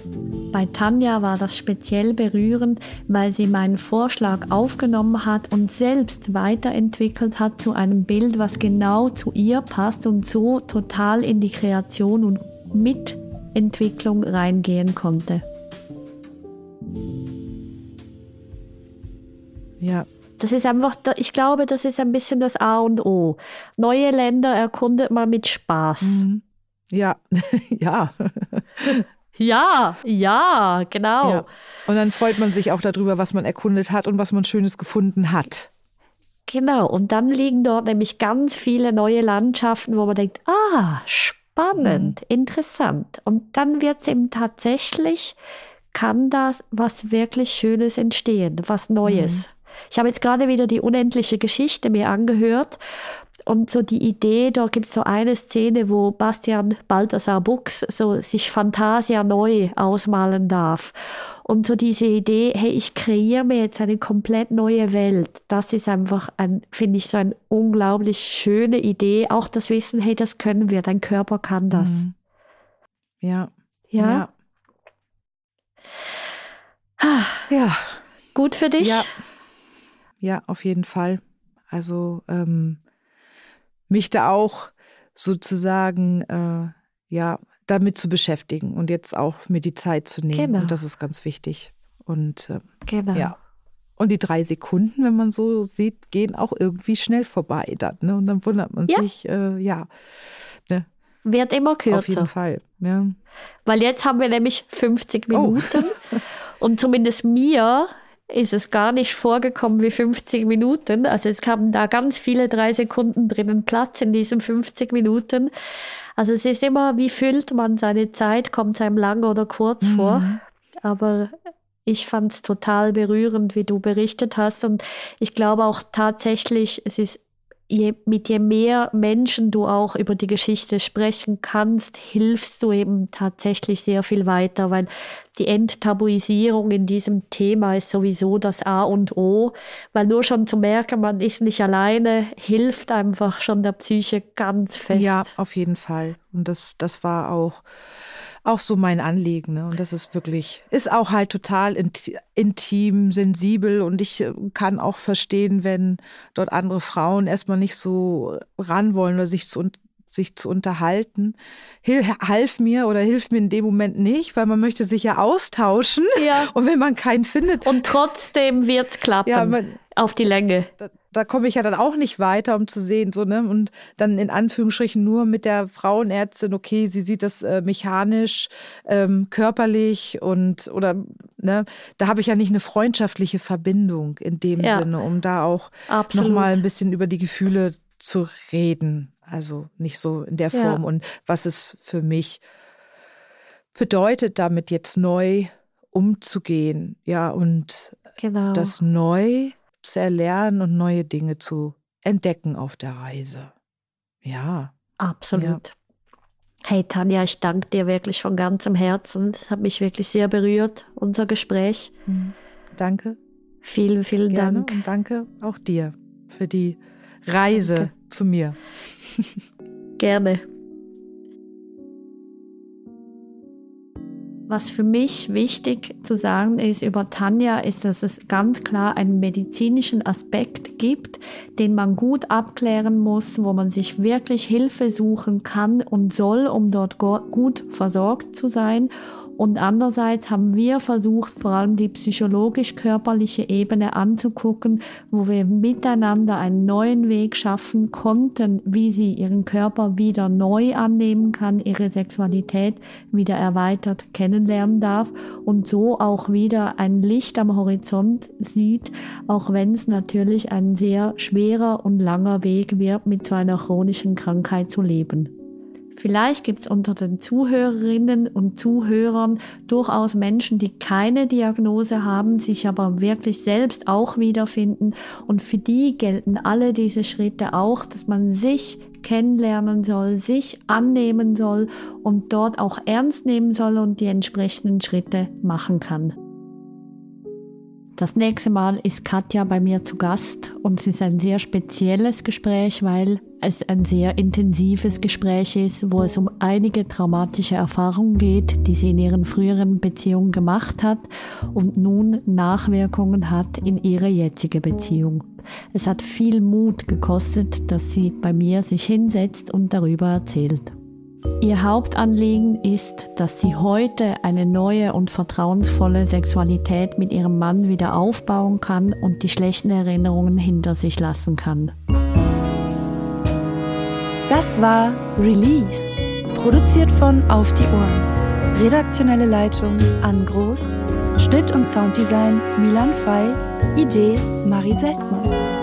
Bei Tanja war das speziell berührend, weil sie meinen Vorschlag aufgenommen hat und selbst weiterentwickelt hat zu einem Bild, was genau zu ihr passt und so total in die Kreation und Mitentwicklung reingehen konnte. Ja, das ist einfach, ich glaube, das ist ein bisschen das A und O. Neue Länder erkundet man mit Spaß. Mhm. Ja, ja. Ja, ja, genau. Ja. Und dann freut man sich auch darüber, was man erkundet hat und was man Schönes gefunden hat. Genau, und dann liegen dort nämlich ganz viele neue Landschaften, wo man denkt, ah, spannend, mhm. interessant. Und dann wird es eben tatsächlich, kann das was wirklich Schönes entstehen, was Neues. Mhm. Ich habe jetzt gerade wieder die unendliche Geschichte mir angehört und so die Idee, da gibt es so eine Szene, wo Bastian Balthasar Buchs so sich Fantasia neu ausmalen darf. Und so diese Idee, hey, ich kreiere mir jetzt eine komplett neue Welt, das ist einfach, ein, finde ich, so eine unglaublich schöne Idee. Auch das Wissen, hey, das können wir, dein Körper kann das. Mhm. Ja. Ja. Ja. ja. Gut für dich? Ja ja, auf jeden Fall. Also ähm, mich da auch sozusagen äh, ja damit zu beschäftigen und jetzt auch mir die Zeit zu nehmen. Genau. Und das ist ganz wichtig. Und äh, genau. ja. Und die drei Sekunden, wenn man so sieht, gehen auch irgendwie schnell vorbei dann. Ne? Und dann wundert man ja. sich, äh, ja. Ne? Wird immer kürzer. Auf jeden Fall, ja. Weil jetzt haben wir nämlich 50 Minuten. Oh. und zumindest mir ist es gar nicht vorgekommen wie 50 Minuten. Also es kamen da ganz viele drei Sekunden drinnen Platz in diesen 50 Minuten. Also es ist immer, wie füllt man seine Zeit, kommt es einem lang oder kurz mhm. vor. Aber ich fand es total berührend, wie du berichtet hast. Und ich glaube auch tatsächlich, es ist je, mit je mehr Menschen du auch über die Geschichte sprechen kannst, hilfst du eben tatsächlich sehr viel weiter, weil die Enttabuisierung in diesem Thema ist sowieso das A und O, weil nur schon zu merken, man ist nicht alleine, hilft einfach schon der Psyche ganz fest. Ja, auf jeden Fall. Und das, das war auch auch so mein Anliegen. Ne? Und das ist wirklich, ist auch halt total intim, sensibel und ich äh, kann auch verstehen, wenn dort andere Frauen erstmal nicht so ran wollen oder sich zu, sich zu unterhalten. Hil half mir oder hilft mir in dem Moment nicht, weil man möchte sich ja austauschen. Ja. Und wenn man keinen findet. Und trotzdem wird es klappen. Ja, man, auf die Länge. Da, komme ich ja dann auch nicht weiter, um zu sehen, so, ne? Und dann in Anführungsstrichen nur mit der Frauenärztin, okay, sie sieht das äh, mechanisch, ähm, körperlich und oder ne, da habe ich ja nicht eine freundschaftliche Verbindung in dem ja. Sinne, um da auch nochmal ein bisschen über die Gefühle zu reden. Also nicht so in der Form ja. und was es für mich bedeutet, damit jetzt neu umzugehen, ja, und genau. das neu zu erlernen und neue Dinge zu entdecken auf der Reise. Ja. Absolut. Ja. Hey Tanja, ich danke dir wirklich von ganzem Herzen. Es hat mich wirklich sehr berührt, unser Gespräch. Mhm. Danke. Vielen, vielen Gerne Dank. Und danke auch dir für die Reise danke. zu mir. Gerne. Was für mich wichtig zu sagen ist über Tanja, ist, dass es ganz klar einen medizinischen Aspekt gibt, den man gut abklären muss, wo man sich wirklich Hilfe suchen kann und soll, um dort gut versorgt zu sein und andererseits haben wir versucht, vor allem die psychologisch-körperliche Ebene anzugucken, wo wir miteinander einen neuen Weg schaffen konnten, wie sie ihren Körper wieder neu annehmen kann, ihre Sexualität wieder erweitert kennenlernen darf und so auch wieder ein Licht am Horizont sieht, auch wenn es natürlich ein sehr schwerer und langer Weg wird, mit so einer chronischen Krankheit zu leben. Vielleicht gibt es unter den Zuhörerinnen und Zuhörern durchaus Menschen, die keine Diagnose haben, sich aber wirklich selbst auch wiederfinden. Und für die gelten alle diese Schritte auch, dass man sich kennenlernen soll, sich annehmen soll und dort auch ernst nehmen soll und die entsprechenden Schritte machen kann. Das nächste Mal ist Katja bei mir zu Gast und es ist ein sehr spezielles Gespräch, weil es ein sehr intensives Gespräch ist, wo es um einige traumatische Erfahrungen geht, die sie in ihren früheren Beziehungen gemacht hat und nun Nachwirkungen hat in ihre jetzige Beziehung. Es hat viel Mut gekostet, dass sie bei mir sich hinsetzt und darüber erzählt. Ihr Hauptanliegen ist, dass sie heute eine neue und vertrauensvolle Sexualität mit ihrem Mann wieder aufbauen kann und die schlechten Erinnerungen hinter sich lassen kann. Das war Release, produziert von Auf die Ohren. Redaktionelle Leitung Ann Groß, Schnitt und Sounddesign Milan Fei, Idee Marie Seltmann.